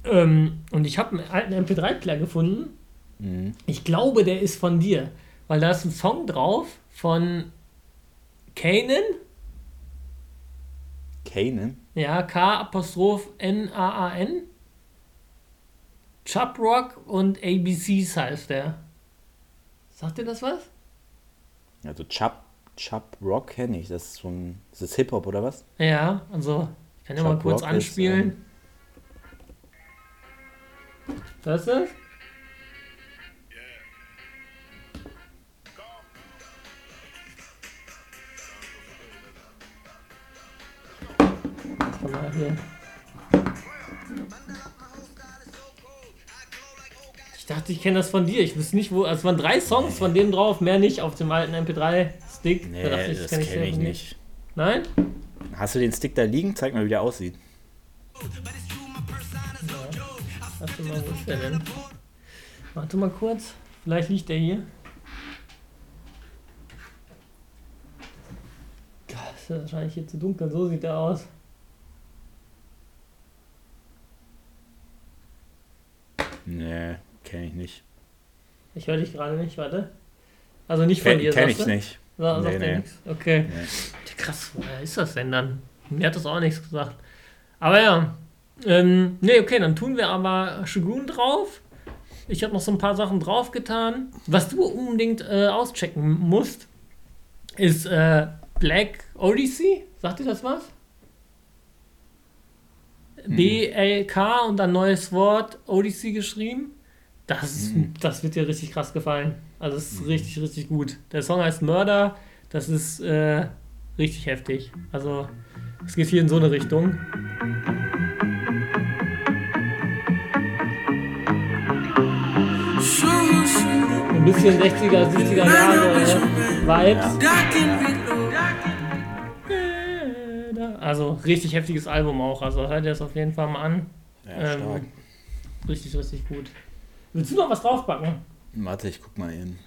Ähm, und ich habe einen alten MP3-Player gefunden. Mhm. Ich glaube, der ist von dir, weil da ist ein Song drauf von Kanan. Kanan? Ja, K-Apostroph N-A-A-N. Chub Rock und ABCs heißt der. Sagt dir das was? Also Chub, Chub Rock kenne ich. Das ist so ein. Ist das Hip-Hop oder was? Ja, also, ich kann ja mal kurz Rock ist, anspielen. Was ist das? Mal hier. Ich dachte, ich kenne das von dir. Ich wüsste nicht, wo. Also, es waren drei Songs von dem drauf, mehr nicht auf dem alten MP3-Stick. Nee, Da dachte ich, das kenn kenne sehr ich nicht. Nein? Hast du den Stick da liegen? Zeig mal, wie der aussieht. Warte mal, wo ist der denn? Warte mal kurz. Vielleicht liegt der hier. Gott, ist ja wahrscheinlich hier zu dunkel. So sieht der aus. Nee, kenne ich nicht. Ich höre dich gerade nicht, warte. Also nicht von Kenn, dir, kenn sagst ich du? nicht. Sa sagt Nee, er nee. nichts. Okay. Nee. Krass, woher ist das denn dann? Mir hat das auch nichts gesagt. Aber ja, Ähm, ne, okay, dann tun wir aber Shogun drauf. Ich habe noch so ein paar Sachen draufgetan. Was du unbedingt äh, auschecken musst, ist äh, Black Odyssey. Sagt dir das was? B-L-K und ein neues Wort, Odyssey geschrieben. Das, mhm. das wird dir richtig krass gefallen. Also es ist mhm. richtig, richtig gut. Der Song heißt Murder. Das ist äh, richtig heftig. Also es geht hier in so eine Richtung. Ein bisschen 60er, 70er Jahre Vibes. Also richtig heftiges Album auch. Also hört ihr es auf jeden Fall mal an. Ja, ähm, richtig, richtig gut. Willst du noch was draufpacken? Warte, ich guck mal in.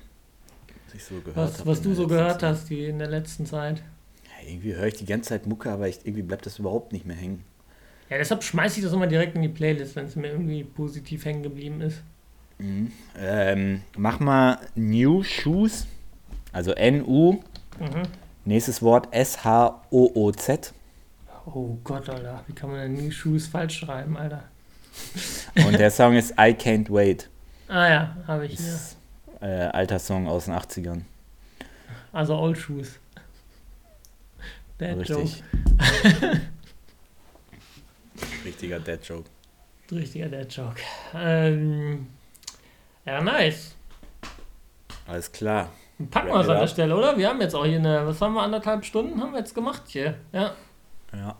Was ich so gehört Was, was du so gehört Zeit. hast die in der letzten Zeit. Ja, irgendwie höre ich die ganze Zeit Mucke, aber ich, irgendwie bleibt das überhaupt nicht mehr hängen. Ja, deshalb schmeiße ich das immer direkt in die Playlist, wenn es mir irgendwie positiv hängen geblieben ist. Mhm. Ähm, mach mal New Shoes, also N-U, mhm. nächstes Wort S-H-O-O-Z. Oh Gott, Alter, wie kann man denn New Shoes falsch schreiben, Alter? Und der Song ist I Can't Wait. Ah ja, habe ich hier. Äh, alter Song aus den 80ern. Also Old Shoes. Dead Richtig. Joke. Richtiger Dead Joke. Richtiger Dead Joke. Ähm, ja, nice. Alles klar. Packen wir es an der Stelle, oder? Wir haben jetzt auch hier eine, was haben wir, anderthalb Stunden haben wir jetzt gemacht hier. Ja. Ja.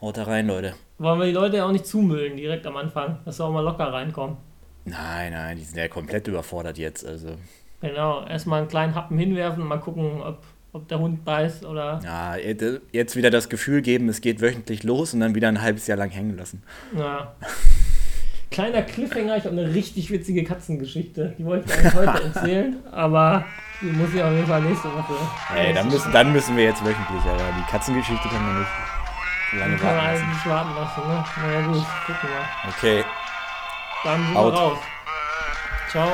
Haut da rein, Leute. Wollen wir die Leute ja auch nicht zumüllen direkt am Anfang, dass sie auch mal locker reinkommen. Nein, nein, die sind ja komplett überfordert jetzt, also. Genau, erstmal einen kleinen Happen hinwerfen und mal gucken, ob, ob der Hund beißt oder. Ja, jetzt wieder das Gefühl geben, es geht wöchentlich los und dann wieder ein halbes Jahr lang hängen lassen. Ja. Kleiner Cliffhanger, ich habe eine richtig witzige Katzengeschichte. Die wollte ich eigentlich heute erzählen, aber die muss ich auf jeden Fall nächste Woche. Ey, dann müssen, dann müssen wir jetzt wöchentlich, aber die Katzengeschichte können wir nicht lange warten lassen. Kann nicht warten lassen, ne? Naja gut, gucken wir mal. Okay. Dann sind wir raus. Ciao.